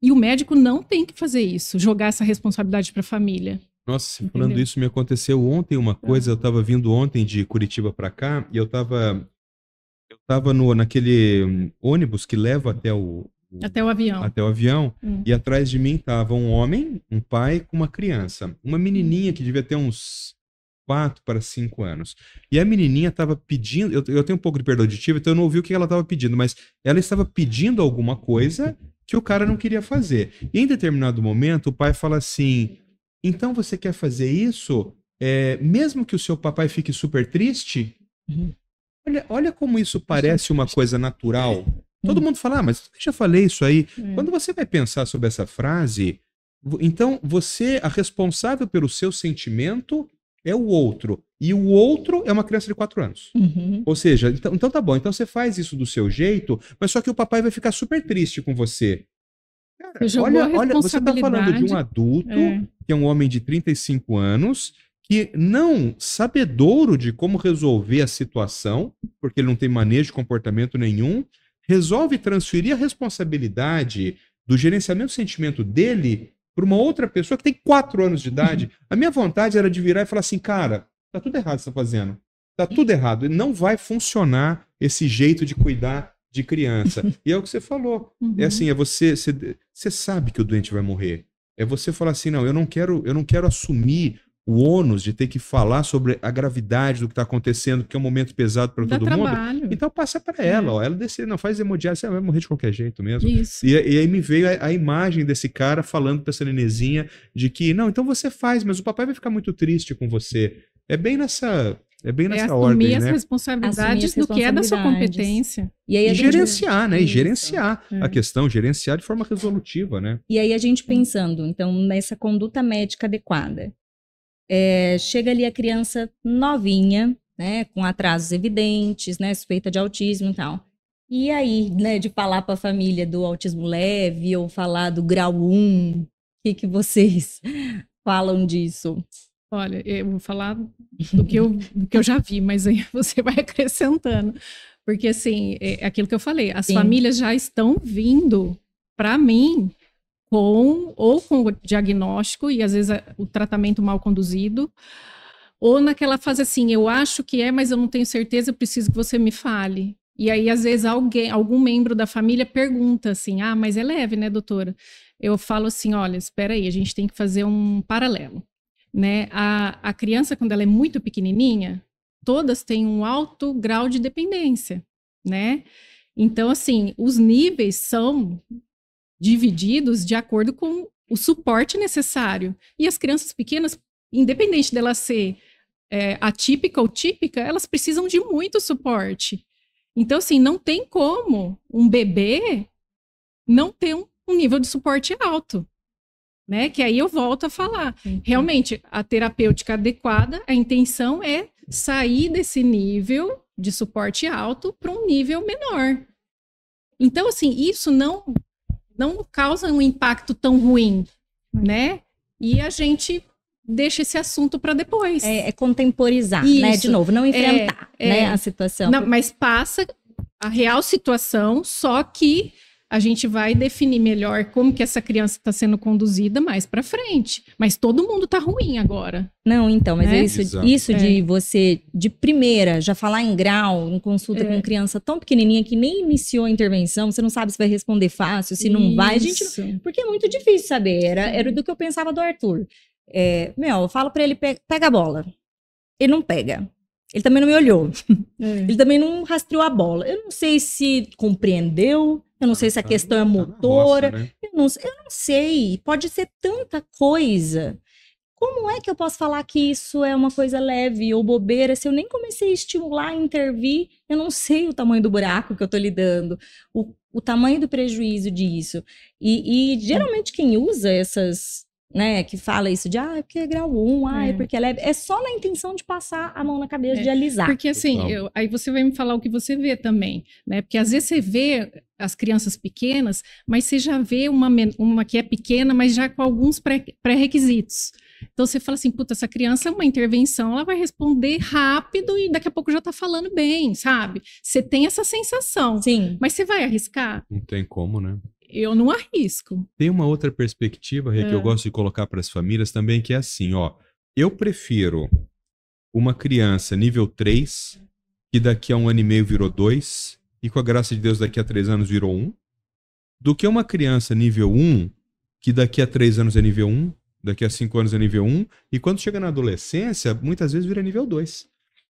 Speaker 3: E o médico não tem que fazer isso, jogar essa responsabilidade para a família.
Speaker 2: Nossa, falando Entendeu? isso, me aconteceu ontem uma coisa. Eu estava vindo ontem de Curitiba para cá e eu estava eu tava no, naquele ônibus que leva até o,
Speaker 3: até o avião.
Speaker 2: Até o avião. Hum. E atrás de mim tava um homem, um pai com uma criança. Uma menininha que devia ter uns 4 para 5 anos. E a menininha estava pedindo. Eu, eu tenho um pouco de perda auditiva, então eu não ouvi o que ela estava pedindo, mas ela estava pedindo alguma coisa que o cara não queria fazer. E em determinado momento, o pai fala assim: então você quer fazer isso, é, mesmo que o seu papai fique super triste? Uhum. Olha, olha como isso parece uma coisa natural. Todo uhum. mundo fala, ah, mas eu já falei isso aí. Uhum. Quando você vai pensar sobre essa frase, então você, a responsável pelo seu sentimento é o outro. E o outro é uma criança de 4 anos.
Speaker 1: Uhum.
Speaker 2: Ou seja, então, então tá bom, então você faz isso do seu jeito, mas só que o papai vai ficar super triste com você.
Speaker 3: Cara, olha, olha,
Speaker 2: você está falando de um adulto, é. que é um homem de 35 anos, que não sabedouro de como resolver a situação, porque ele não tem manejo de comportamento nenhum, resolve transferir a responsabilidade do gerenciamento do sentimento dele para uma outra pessoa que tem 4 anos de idade. A minha vontade era de virar e falar assim, cara, tá tudo errado você tá fazendo. Tá tudo errado. Não vai funcionar esse jeito de cuidar de criança. e é o que você falou.
Speaker 3: Uhum.
Speaker 2: É assim, é você, você, você sabe que o doente vai morrer. É você falar assim, não, eu não quero, eu não quero assumir o ônus de ter que falar sobre a gravidade do que está acontecendo, porque é um momento pesado para todo mundo.
Speaker 3: trabalho.
Speaker 2: Então passa para ela,
Speaker 3: É.
Speaker 2: ó, ela decide, não faz hemodiálise, você vai morrer de qualquer jeito mesmo.
Speaker 3: Isso.
Speaker 2: E, e aí me veio a, a imagem desse cara falando pra essa nenezinha de que, não, então você faz, mas o papai vai ficar muito triste com você. É bem nessa, é bem
Speaker 3: É
Speaker 2: nessa
Speaker 3: assumir
Speaker 2: ordem,
Speaker 3: as
Speaker 2: né?
Speaker 3: responsabilidades
Speaker 1: Assumir as
Speaker 3: do que é da sua
Speaker 1: responsabilidades.
Speaker 3: competência.
Speaker 1: E aí,
Speaker 2: E
Speaker 1: gente-
Speaker 2: gerenciar, né? E gerenciar
Speaker 3: É.
Speaker 2: a questão, gerenciar de forma resolutiva, né?
Speaker 1: E aí a gente pensando, então, nessa conduta médica adequada. É, chega ali a criança novinha, né, com atrasos evidentes, né, suspeita de autismo e tal. E aí, né, de falar para a família do autismo leve ou falar do grau 1, o que, que vocês falam disso?
Speaker 3: Olha, eu vou falar do que eu, do que eu já vi, mas aí você vai acrescentando. Porque, assim, é aquilo que eu falei, as
Speaker 1: Sim.
Speaker 3: famílias já estão vindo para mim com ou com o diagnóstico e às vezes a- o tratamento mal conduzido, ou naquela fase assim, eu acho que é, mas eu não tenho certeza, eu preciso que você me fale. E aí, às vezes, alguém, algum membro da família pergunta assim: ah, mas é leve, né, doutora? Eu falo assim: olha, espera aí, a gente tem que fazer um paralelo. Né? A, a criança, quando ela é muito pequenininha, todas têm um alto grau de dependência, né? Então, assim, os níveis são divididos de acordo com o suporte necessário. E as crianças pequenas, independente dela ser é, atípica ou típica, elas precisam de muito suporte. Então, assim, não tem como um bebê não ter um, um nível de suporte alto. Né? Que aí eu volto a falar. Realmente, a terapêutica adequada, a intenção é sair desse nível de suporte alto para um nível menor. Então, assim, isso não não causa um impacto tão ruim, né? E a gente deixa esse assunto para depois.
Speaker 1: É, é contemporizar, né,
Speaker 3: Isso.
Speaker 1: de novo, não enfrentar,
Speaker 3: é.
Speaker 1: né, a situação.
Speaker 3: Não, mas passa a real situação, só que a gente vai definir melhor como que essa criança está sendo conduzida mais para frente. Mas todo mundo tá ruim agora.
Speaker 1: Não, então, mas
Speaker 3: Né?
Speaker 1: é isso,
Speaker 2: Exato.
Speaker 1: isso
Speaker 3: É.
Speaker 1: de você, de primeira, já falar em grau, em consulta
Speaker 3: É.
Speaker 1: com criança tão pequenininha que nem iniciou a intervenção, você não sabe se vai responder fácil, se não vai, a gente...
Speaker 3: Isso.
Speaker 1: Porque é muito difícil saber, era, era do que eu pensava do Arthur. É, meu, eu falo pra ele, pe- pega a bola. Ele não pega. Ele também não me olhou.
Speaker 3: É.
Speaker 1: Ele também não rastreou a bola. Eu não sei se compreendeu, eu não sei se a questão é
Speaker 2: na
Speaker 1: motora,
Speaker 2: roça, né?
Speaker 1: eu não, eu não sei, pode ser tanta coisa. Como é que eu posso falar que isso é uma coisa leve ou bobeira se eu nem comecei a estimular, intervir? Eu não sei o tamanho do buraco que eu tô lidando, o, o tamanho do prejuízo disso. E, e geralmente quem usa essas, né, que fala isso de, ah, é porque é grau 1, ah, é,
Speaker 3: É.
Speaker 1: porque é leve, é só na intenção de passar a mão na cabeça,
Speaker 3: É,
Speaker 1: de alisar.
Speaker 3: Porque assim, eu- aí você vai me falar o que você vê também, né? Porque às vezes você vê as crianças pequenas, mas você já vê uma, uma que é pequena, mas já com alguns pré- pré-requisitos. Então você fala assim, puta, essa criança é uma intervenção, ela vai responder rápido e daqui a pouco já tá falando bem, sabe? Você tem essa sensação.
Speaker 1: Sim.
Speaker 3: Mas você vai arriscar?
Speaker 2: Não tem como, né?
Speaker 3: Eu não arrisco.
Speaker 2: Tem uma outra perspectiva, Rê, que eu
Speaker 3: É.
Speaker 2: gosto de colocar para as famílias também, que é assim, ó. Eu prefiro uma criança nível 3, que daqui a um ano e meio virou 2, e com a graça de Deus daqui a 3 anos virou 1, do que uma criança nível 1, que daqui a 3 anos é nível 1, daqui a 5 anos é nível 1, e quando chega na adolescência, muitas vezes vira nível 2.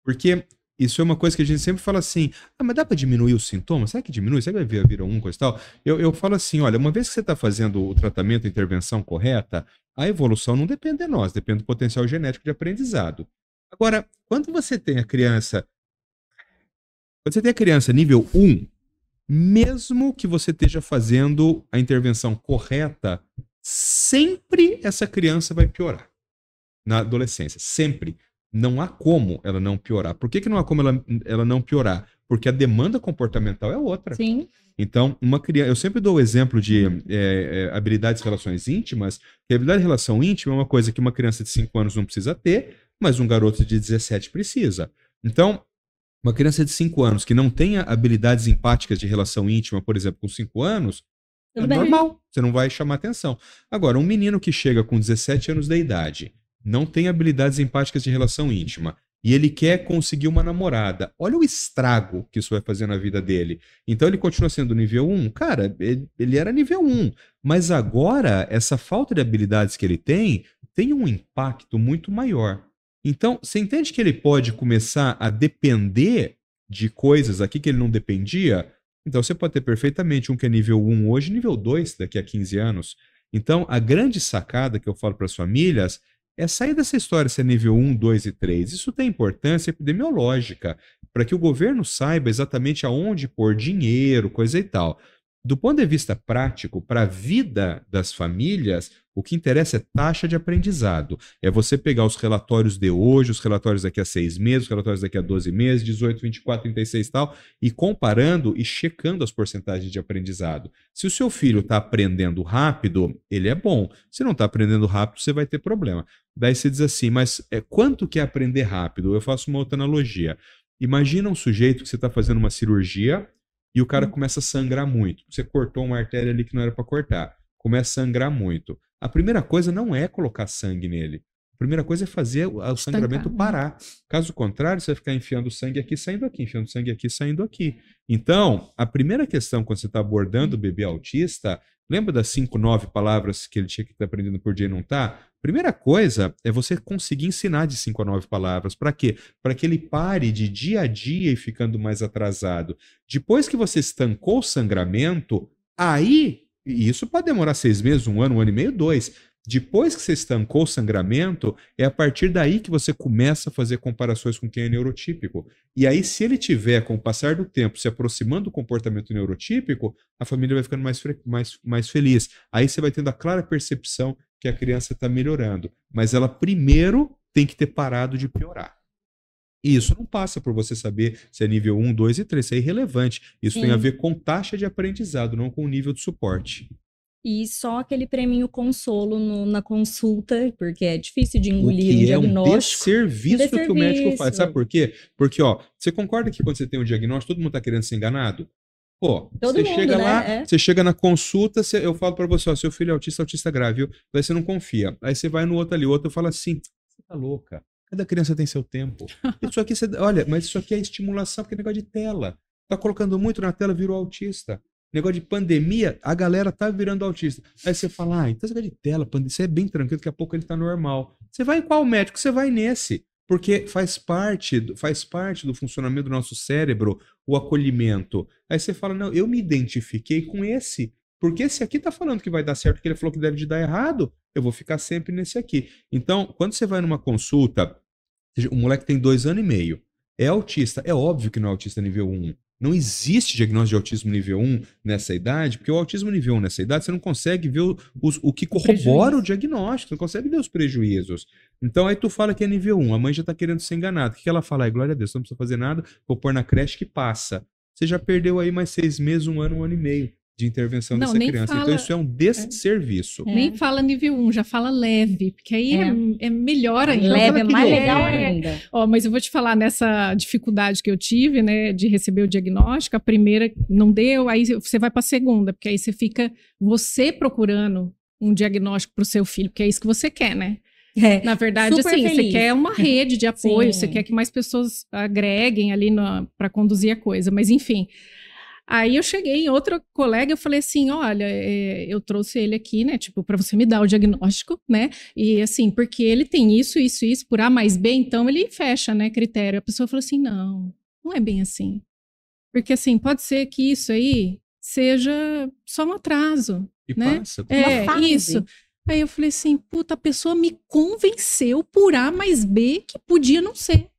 Speaker 2: Porque isso é uma coisa que a gente sempre fala assim, ah, mas dá para diminuir os sintomas? Será que diminui? Será que vai vir, vira 1, coisa e tal? Eu, eu falo assim, olha, uma vez que você está fazendo o tratamento, a intervenção correta, a evolução não depende de nós, depende do potencial genético de aprendizado. Agora, quando você tem a criança, quando você tem a criança nível 1, mesmo que você esteja fazendo a intervenção correta, sempre essa criança vai piorar na adolescência, sempre. Não há como ela não piorar. Por que, que não há como ela, ela não piorar? Porque a demanda comportamental é outra.
Speaker 1: Sim.
Speaker 2: Então, uma criança. Eu sempre dou o exemplo de é, é, habilidades de relações íntimas, que a habilidade de relação íntima é uma coisa que uma criança de 5 anos não precisa ter, mas um garoto de 17 precisa. Então, uma criança de 5 anos que não tenha habilidades empáticas de relação íntima, por exemplo, com 5 anos,
Speaker 1: Tudo
Speaker 2: é
Speaker 1: bem.
Speaker 2: normal, você não vai chamar atenção. Agora, um menino que chega com 17 anos de idade, não tem habilidades empáticas de relação íntima, e ele quer conseguir uma namorada. Olha o estrago que isso vai fazer na vida dele. Então ele continua sendo nível 1? Cara, ele, ele era nível 1. Mas agora, essa falta de habilidades que ele tem, tem um impacto muito maior. Então, você entende que ele pode começar a depender de coisas aqui que ele não dependia? Então, você pode ter perfeitamente um que é nível 1 hoje, nível 2 daqui a 15 anos. Então, a grande sacada que eu falo para as famílias é sair dessa história se é nível 1, 2 e 3. Isso tem importância epidemiológica, para que o governo saiba exatamente aonde pôr dinheiro, coisa e tal. Do ponto de vista prático, para a vida das famílias, o que interessa é taxa de aprendizado. É você pegar os relatórios de hoje, os relatórios daqui a seis meses, os relatórios daqui a 12 meses, 18, 24, 36 e tal, e comparando e checando as porcentagens de aprendizado. Se o seu filho está aprendendo rápido, ele é bom. Se não está aprendendo rápido, você vai ter problema. Daí você diz assim, mas é, quanto que é aprender rápido? Eu faço uma outra analogia. Imagina um sujeito que você está fazendo uma cirurgia e o cara hum. começa a sangrar muito. Você cortou uma artéria ali que não era para cortar. Começa a sangrar muito. A primeira coisa não é colocar sangue nele. A primeira coisa é fazer o sangramento né? parar. Caso contrário, você vai ficar enfiando sangue aqui, saindo aqui, enfiando sangue aqui, saindo aqui. Então, a primeira questão quando você está abordando o bebê autista, lembra das cinco, nove palavras que ele tinha que estar aprendendo por dia e não está? Primeira coisa é você conseguir ensinar de 5 a 9 palavras. Para quê? Para que ele pare de dia a dia e ficando mais atrasado. Depois que você estancou o sangramento, aí, e isso pode demorar seis meses, um ano, um ano e meio, dois. Depois que você estancou o sangramento, é a partir daí que você começa a fazer comparações com quem é neurotípico. E aí, se ele tiver, com o passar do tempo, se aproximando do comportamento neurotípico, a família vai ficando mais, mais, mais feliz. Aí você vai tendo a clara percepção que a criança está melhorando. Mas ela primeiro tem que ter parado de piorar. E isso não passa por você saber se é nível 1, 2 e 3. Isso é irrelevante. Isso Sim. tem a ver com taxa de aprendizado, não com o nível de suporte.
Speaker 1: E só aquele prêmio consolo no, na consulta, porque é difícil de engolir o, que o diagnóstico. É um
Speaker 2: desserviço, desserviço que o médico faz. Sabe por quê? Porque, ó, você concorda que quando você tem um diagnóstico, todo mundo está querendo ser enganado? Pô, Todo você mundo, chega né? lá, é. você chega na consulta, você, eu falo para você, ó, seu filho é autista, autista grave, viu? Daí você não confia. Aí você vai no outro ali, o outro fala assim, você tá louca. Cada criança tem seu tempo. Isso aqui, você, olha, mas isso aqui é estimulação, porque é negócio de tela. Tá colocando muito na tela, virou autista. Negócio de pandemia, a galera tá virando autista. Aí você fala, ah, então esse negócio de tela, isso é bem tranquilo, daqui a pouco ele tá normal. Você vai em qual médico? Você vai nesse. Porque faz parte, faz parte do funcionamento do nosso cérebro o acolhimento. Aí você fala, não, eu me identifiquei com esse. Porque esse aqui tá falando que vai dar certo, que ele falou que deve de dar errado, eu vou ficar sempre nesse aqui. Então, quando você vai numa consulta, o moleque tem dois anos e meio, é autista, é óbvio que não é autista nível 1. Não existe diagnóstico de autismo nível 1 nessa idade, porque o autismo nível 1 nessa idade você não consegue ver o, o que corrobora o, o diagnóstico, você não consegue ver os prejuízos. Então aí tu fala que é nível 1, a mãe já tá querendo ser enganada. O que ela fala? Ai, glória a Deus, não precisa fazer nada, vou pôr na creche que passa. Você já perdeu aí mais seis meses, um ano, um ano e meio de intervenção não, dessa criança. Então, fala... Então, isso é um desserviço.
Speaker 3: É. Nem fala nível 1, já fala leve, porque aí é, é, é melhor ainda.
Speaker 1: Leve é mais legal ainda.
Speaker 3: Ó, mas eu vou te falar nessa dificuldade que eu tive, né, de receber o diagnóstico, a primeira não deu, aí você vai para a segunda, porque aí você fica você procurando um diagnóstico para o seu filho, porque é isso que você quer, né? É, Na verdade, assim, feliz. você quer uma rede de apoio, você quer que mais pessoas agreguem ali para conduzir a coisa, mas enfim. Aí eu cheguei em outra colega, eu falei assim, olha, é, eu trouxe ele aqui, né, tipo, para você me dar o diagnóstico, né, e assim, porque ele tem isso, isso, isso, por A mais B, então ele fecha, né, critério. A pessoa falou assim, não, não é bem assim. Porque assim, pode ser que isso aí seja só um atraso, e né? Passa, é, isso. Aí eu falei assim, puta, a pessoa me convenceu por A mais B que podia não ser.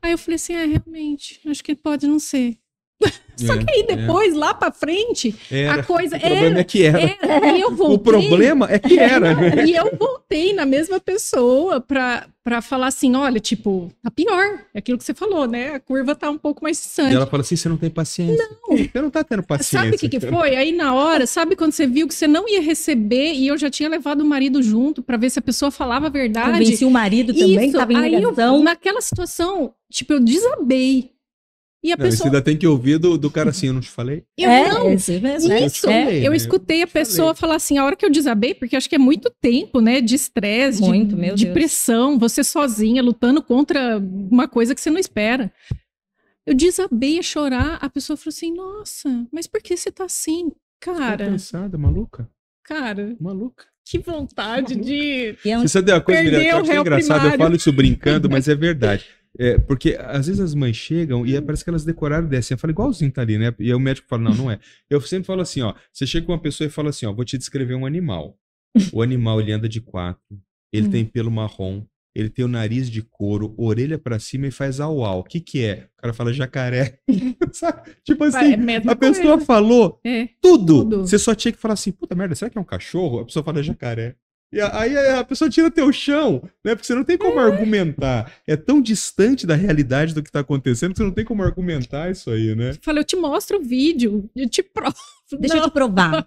Speaker 3: Aí eu falei assim, é, realmente, acho que pode não ser. Só é, que aí é. depois, é. lá pra frente, era. a coisa. O
Speaker 2: problema
Speaker 3: era,
Speaker 2: é que era. era.
Speaker 3: E eu voltei,
Speaker 2: o problema é que era.
Speaker 3: e eu voltei na mesma pessoa pra, pra falar assim: olha, tipo, tá pior. É aquilo que você falou, né? A curva tá um pouco mais distante.
Speaker 2: E ela fala assim: você não tem paciência.
Speaker 3: Não.
Speaker 2: Você não tá tendo paciência.
Speaker 3: Sabe o que, que foi? Aí na hora, sabe quando você viu que você não ia receber e eu já tinha levado o marido junto pra ver se a pessoa falava a verdade.
Speaker 1: Convenci o marido também, Isso. tava em
Speaker 3: Aí eu, naquela situação, tipo, eu desabei. E a
Speaker 2: Não, isso
Speaker 3: pessoa.
Speaker 2: ainda tem que ouvir do, do cara assim, eu não te falei?
Speaker 3: Eu
Speaker 1: é,
Speaker 3: não,
Speaker 1: isso mesmo. é.
Speaker 3: Isso,
Speaker 2: falei,
Speaker 3: eu
Speaker 2: né?
Speaker 3: escutei a
Speaker 2: Eu falei.
Speaker 3: pessoa falar assim, a hora que eu desabei, porque acho que é muito tempo, né, de estresse, de,
Speaker 1: Muito, meu
Speaker 3: de
Speaker 1: Deus.
Speaker 3: pressão, você sozinha lutando contra uma coisa que você não espera. Eu desabei a chorar, a pessoa falou assim, nossa, mas por que você tá assim?
Speaker 2: Tá
Speaker 3: Cara,
Speaker 2: cansada, maluca?
Speaker 3: cara,
Speaker 2: Maluca.
Speaker 3: que vontade de...
Speaker 1: E é
Speaker 2: Você sabe uma coisa, Miriam, que eu acho engraçado, eu
Speaker 3: primário.
Speaker 2: falo isso brincando, mas é verdade. É, porque às vezes as mães chegam e parece que elas decoraram dessa. Eu falo, igualzinho tá ali, né? E aí o médico fala, não, não é. Eu sempre falo assim, ó. Você chega com uma pessoa e fala assim, ó, vou te descrever um animal. O animal, ele anda de quatro, ele
Speaker 1: Hum.
Speaker 2: tem pelo marrom, ele tem o nariz de couro, orelha pra cima e faz au au. O que que é? O cara fala jacaré. Tipo
Speaker 3: É
Speaker 2: assim,
Speaker 3: a mesma
Speaker 2: a pessoa
Speaker 3: coisa.
Speaker 2: falou
Speaker 3: É,
Speaker 2: tudo.
Speaker 3: Tudo.
Speaker 2: Você só tinha que falar assim, puta merda, será que é um cachorro? A pessoa fala jacaré. E aí a pessoa tira teu chão, né? Porque você não tem como argumentar. É tão distante da realidade do que tá acontecendo que você não tem como argumentar isso aí, né?
Speaker 3: falei, eu te mostro o vídeo, eu te provo.
Speaker 1: Deixa eu
Speaker 3: Não.
Speaker 1: te provar.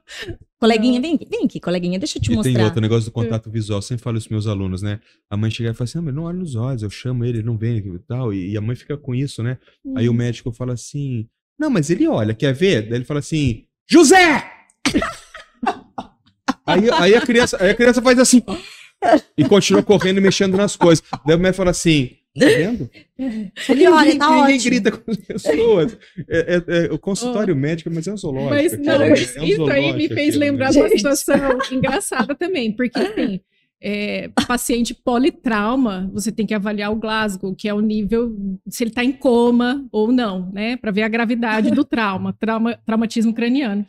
Speaker 1: Coleguinha, vem aqui, vem aqui, coleguinha, deixa eu te
Speaker 2: e
Speaker 1: mostrar.
Speaker 2: tem outro negócio do contato visual. Eu sempre falo isso meus alunos, né? A mãe chega e fala assim, não, mas não olha nos olhos, eu chamo ele, ele não vem aqui e tal. E, e a mãe fica com isso, né? Aí
Speaker 3: Hum.
Speaker 2: o médico fala assim, não, mas ele olha, quer ver? Daí ele fala assim, José! aí, aí, a criança, aí a criança faz assim, e continua correndo e mexendo nas coisas. Daí o médico fala assim, tá vendo?
Speaker 1: Ele olha,
Speaker 2: ninguém,
Speaker 1: tá
Speaker 2: ninguém
Speaker 1: ótimo.
Speaker 2: grita com as pessoas. É, é- é o consultório médico, mas é um zoológico.
Speaker 3: Mas não,
Speaker 2: né? É um
Speaker 3: isso aí me fez lembrar
Speaker 2: né?
Speaker 3: de uma situação engraçada também, porque assim, é, paciente politrauma, você tem que avaliar o Glasgow, que é o nível, se ele está em coma ou não, né? Para ver a gravidade do trauma, trauma, traumatismo craniano.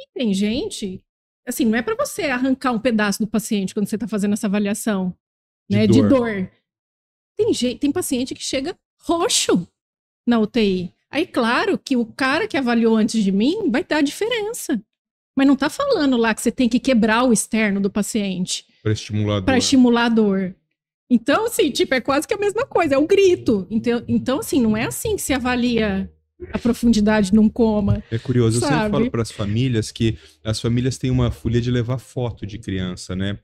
Speaker 3: E tem gente, assim, não é para você arrancar um pedaço do paciente quando você está fazendo essa avaliação,
Speaker 2: De
Speaker 3: né?
Speaker 2: dor.
Speaker 3: De dor. Tem, gente, tem paciente que chega roxo na UTI. Aí, claro que o cara que avaliou antes de mim vai dar diferença. Mas não tá falando lá que você tem que quebrar o externo do paciente
Speaker 2: Para estimulador.
Speaker 3: para estimular a dor. Então, assim, tipo, é quase que a mesma coisa, é o grito. Então, então assim, não é assim que se avalia a profundidade num coma.
Speaker 2: É curioso, eu sempre
Speaker 3: Sabe?
Speaker 2: falo para as famílias que as famílias têm uma folia de levar foto de criança, né?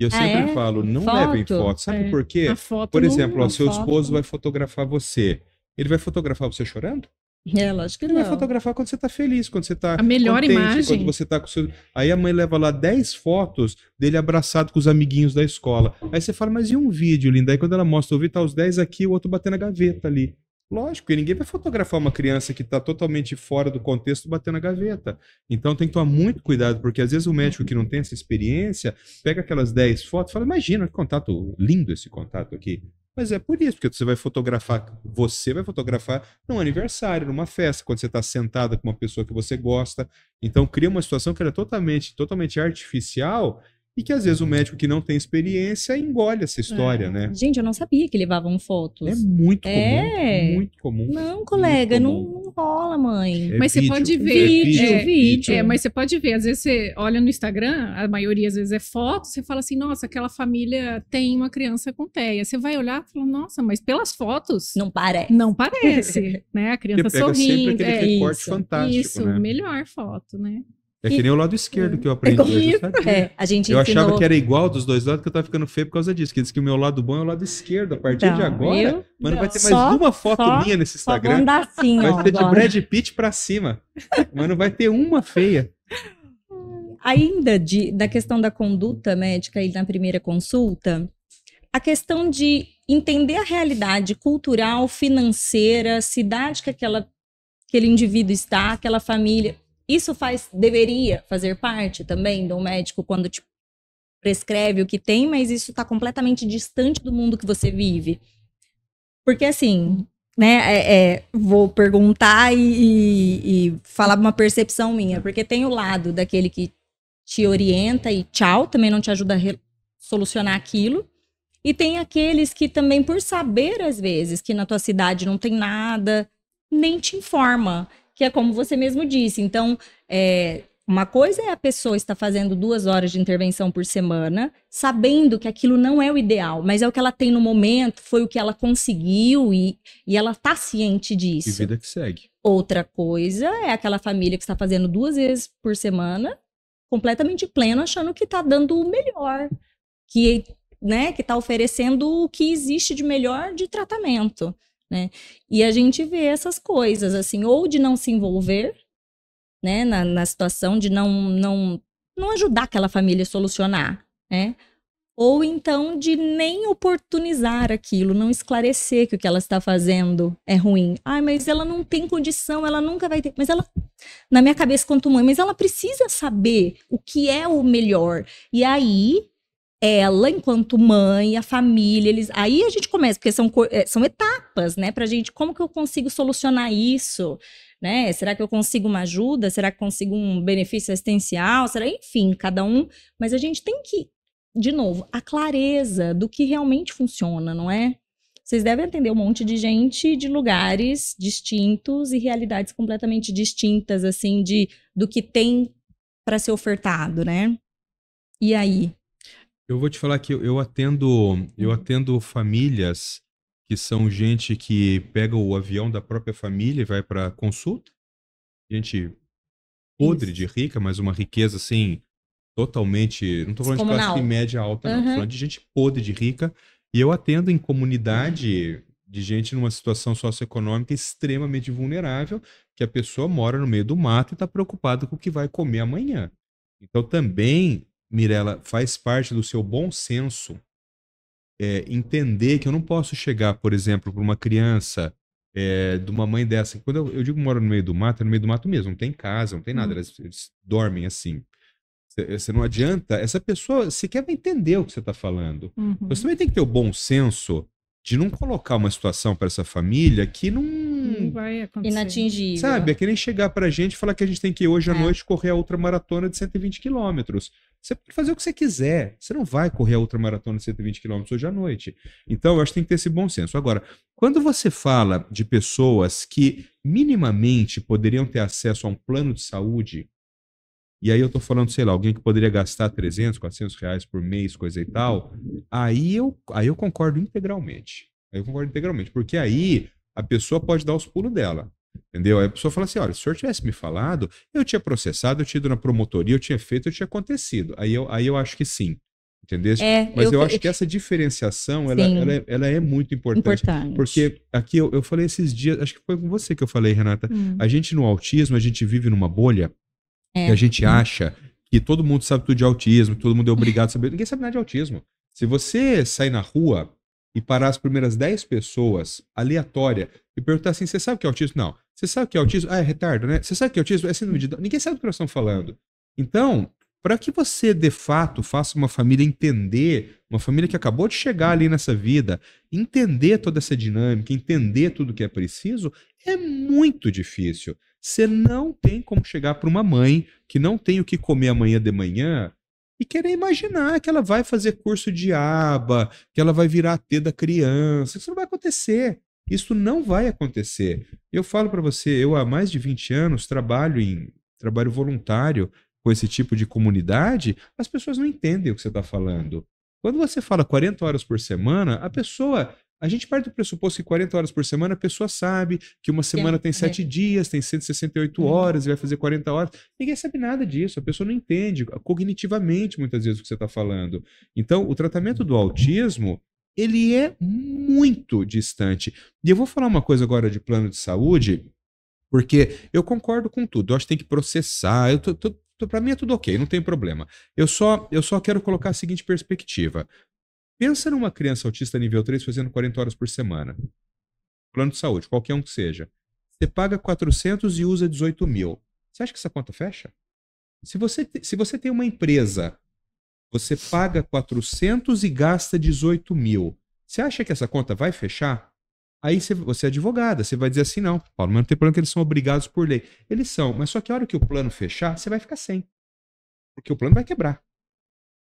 Speaker 2: E eu
Speaker 1: Ah,
Speaker 2: sempre
Speaker 1: é?
Speaker 2: falo, não
Speaker 1: Foto?
Speaker 2: levem foto. Sabe
Speaker 3: É.
Speaker 2: por quê? Por exemplo, ó,
Speaker 1: não,
Speaker 2: seu
Speaker 1: foto.
Speaker 2: esposo vai fotografar você. Ele vai fotografar você chorando?
Speaker 1: É, lógico que
Speaker 2: Ele
Speaker 1: não.
Speaker 2: vai fotografar quando você tá feliz, quando você tá
Speaker 3: A melhor
Speaker 2: contente,
Speaker 3: imagem.
Speaker 2: quando você tá com seu... Aí a mãe leva lá 10 fotos dele abraçado com os amiguinhos da escola. Aí você fala, mas e um vídeo, linda? Aí quando ela mostra o vídeo, tá os 10 aqui, o outro batendo a gaveta ali. Lógico, porque ninguém vai fotografar uma criança que tá totalmente fora do contexto batendo a gaveta. Então tem que tomar muito cuidado, porque às vezes o médico que não tem essa experiência pega aquelas 10 fotos e fala: Imagina que contato lindo esse contato aqui. Mas é por isso, porque você vai fotografar, você vai fotografar num aniversário, numa festa, quando você está sentada com uma pessoa que você gosta. Então cria uma situação que ela é totalmente, totalmente artificial e que às vezes o médico que não tem experiência engole essa história,
Speaker 3: É.
Speaker 2: né?
Speaker 1: Gente, eu não sabia que levavam fotos.
Speaker 2: É muito comum.
Speaker 1: É.
Speaker 2: Muito comum.
Speaker 1: Não, colega, não,
Speaker 2: comum.
Speaker 1: não rola, mãe.
Speaker 2: É
Speaker 3: Mas você
Speaker 2: vídeo,
Speaker 3: pode
Speaker 2: é
Speaker 3: ver,
Speaker 1: Vídeo,
Speaker 3: é,
Speaker 1: vídeo.
Speaker 3: É, mas você pode ver, às vezes você olha no Instagram, a maioria às vezes é foto, você fala assim, nossa, aquela família tem uma criança com TEA. Você vai olhar e fala, nossa, mas pelas fotos
Speaker 1: Não parece.
Speaker 3: não parece, né? A
Speaker 2: Você
Speaker 3: criança
Speaker 2: sempre
Speaker 3: sorrindo.
Speaker 2: aquele
Speaker 3: é,
Speaker 2: recorte
Speaker 1: isso,
Speaker 2: fantástico,
Speaker 3: isso,
Speaker 2: né?
Speaker 3: melhor foto, né?
Speaker 2: É que nem o lado esquerdo que eu aprendi. hoje,
Speaker 3: Isso.
Speaker 2: sabe?
Speaker 1: É, a gente
Speaker 2: Eu
Speaker 1: ensinou...
Speaker 2: achava que era igual dos dois lados, que eu tava ficando feio por causa disso. Que diz que o meu lado bom é o lado esquerdo. A partir de
Speaker 1: Então,
Speaker 2: agora,
Speaker 1: eu-
Speaker 2: mas não vai ter mais
Speaker 1: Só-
Speaker 2: uma foto
Speaker 1: só-
Speaker 2: minha nesse
Speaker 1: Só
Speaker 2: Instagram.
Speaker 1: andar assim, ó,
Speaker 2: Vai ter de. Brad Pitt pra cima. Mas não vai ter uma feia.
Speaker 1: Ainda de, da questão da conduta médica aí na primeira consulta, a questão de entender a realidade cultural, financeira, cidade que aquela, aquele indivíduo está, aquela família, isso faz, deveria fazer parte também do médico quando te prescreve o que tem, mas isso está completamente distante do mundo que você vive. Porque assim, né, é- é, vou perguntar e, e- e falar uma percepção minha, porque tem o lado daquele que te orienta e tchau, também não te ajuda a solucionar aquilo. E tem aqueles que também, por saber às vezes que na tua cidade não tem nada, nem te informa, que é como você mesmo disse. Então, é, uma coisa é a pessoa estar fazendo duas horas de intervenção por semana, sabendo que aquilo não é o ideal, mas é o que ela tem no momento, foi o que ela conseguiu e, e ela tá ciente disso.
Speaker 2: vida que segue.
Speaker 1: Outra coisa é aquela família que está fazendo duas vezes por semana, completamente pleno, achando que está dando o melhor, que né, que está oferecendo o que existe de melhor de tratamento. Né? E a gente vê essas coisas, assim, ou de não se envolver, né, na, na situação, de não, não, não ajudar aquela família a solucionar, né? Ou então de nem oportunizar aquilo, não esclarecer que o que ela está fazendo é ruim. Ai, mas ela não tem condição, ela nunca vai ter. Mas ela, na minha cabeça, quanto mãe, mas ela precisa saber o que é o melhor. E aí, ela, enquanto mãe, a família, eles. Aí a gente começa, porque são, eh, são etapas, né, pra gente. Como que eu consigo solucionar isso? Né? Será que eu consigo uma ajuda? Será que consigo um benefício assistencial? Será, enfim, cada um. Mas a gente tem que de novo, a clareza do que realmente funciona, não é? Vocês devem atender um monte de gente de lugares distintos e realidades completamente distintas, assim, de do que tem para ser ofertado, né? E aí?
Speaker 2: Eu vou te falar que eu atendo, eu uhum. atendo famílias que são gente que pega o avião da própria família e vai para consulta. Gente podre Isso. de rica, mas uma riqueza assim totalmente. Não estou falando de classe média alta, não. Estou falando de gente podre, de rica. E eu atendo em comunidade de gente numa situação socioeconômica extremamente vulnerável, que a pessoa mora no meio do mato e está preocupada com o que vai comer amanhã. Então também, Mirella, faz parte do seu bom senso é, entender que eu não posso chegar, por exemplo, para uma criança é, de uma mãe dessa. Quando eu, eu digo mora no meio do mato, é no meio do mato mesmo, não tem casa, não tem nada, uhum. eles, eles dormem assim. Você não adianta. Essa pessoa sequer vai entender o que você está falando. Uhum. Você também tem que ter o bom senso de não colocar uma situação para essa família que não. Não
Speaker 3: vai acontecer.
Speaker 1: Inatingível.
Speaker 2: Sabe? É que nem chegar para a gente e falar que a gente tem que ir hoje à é. noite correr a outra maratona de 120 quilômetros. Você pode fazer o que você quiser. Você não vai correr a outra maratona de 120 quilômetros hoje à noite. Então, eu acho que tem que ter esse bom senso. Agora, quando você fala de pessoas que minimamente poderiam ter acesso a um plano de saúde, e aí eu tô falando, sei lá, alguém que poderia gastar 300, 400 reais por mês, coisa e tal, aí eu, aí eu concordo integralmente. Aí eu concordo integralmente, porque aí a pessoa pode dar os pulos dela. Entendeu? Aí a pessoa fala assim: olha, se o senhor tivesse me falado, eu tinha processado, eu tinha ido na promotoria, eu tinha feito, eu tinha acontecido. Aí eu, aí eu acho que sim. Entendeu?
Speaker 1: É,
Speaker 2: Mas eu, eu, acho que essa diferenciação ela, ela, é, ela, é muito importante, importante. Porque aqui eu, eu falei esses dias, acho que foi com você que eu falei, Renata. Hum. A gente no autismo, a gente vive numa bolha é. Que a gente acha que todo mundo sabe tudo de autismo, todo mundo é obrigado a saber. Ninguém sabe nada de autismo. Se você sair na rua e parar as primeiras 10 pessoas aleatória e perguntar assim: você sabe o que é autismo? Não. Você sabe o que é autismo? Ah, é retardo, né? Você sabe o que é autismo? É síndrome de Ninguém sabe do que nós estamos falando. Então, para que você de fato faça uma família entender, uma família que acabou de chegar ali nessa vida, entender toda essa dinâmica, entender tudo que é preciso, é muito difícil. Você não tem como chegar para uma mãe que não tem o que comer amanhã de manhã e querer imaginar que ela vai fazer curso de aba, que ela vai virar a T da criança. Isso não vai acontecer. Isso não vai acontecer. Eu falo para você, eu há mais de 20 anos trabalho em trabalho voluntário com esse tipo de comunidade, as pessoas não entendem o que você está falando. Quando você fala 40 horas por semana, a pessoa a gente parte do pressuposto que 40 horas por semana a pessoa sabe que uma semana tem 7 é. dias, tem 168 uhum. horas e vai fazer 40 horas. Ninguém sabe nada disso, a pessoa não entende cognitivamente muitas vezes o que você está falando. Então, o tratamento do autismo, ele é muito distante. E eu vou falar uma coisa agora de plano de saúde, porque eu concordo com tudo. Eu acho que tem que processar. Eu tô, tô, para mim é tudo ok, não tem problema. Eu só, eu só quero colocar a seguinte perspectiva. Pensa numa criança autista nível 3 fazendo 40 horas por semana. Plano de saúde, qualquer um que seja. Você paga 400 e usa 18 mil. Você acha que essa conta fecha? Se você, se você tem uma empresa, você paga 400 e gasta 18 mil. Você acha que essa conta vai fechar? Aí você, você é advogada, você vai dizer assim: não, Paulo, mas não tem problema que eles são obrigados por lei. Eles são, mas só que a hora que o plano fechar, você vai ficar sem. Porque o plano vai quebrar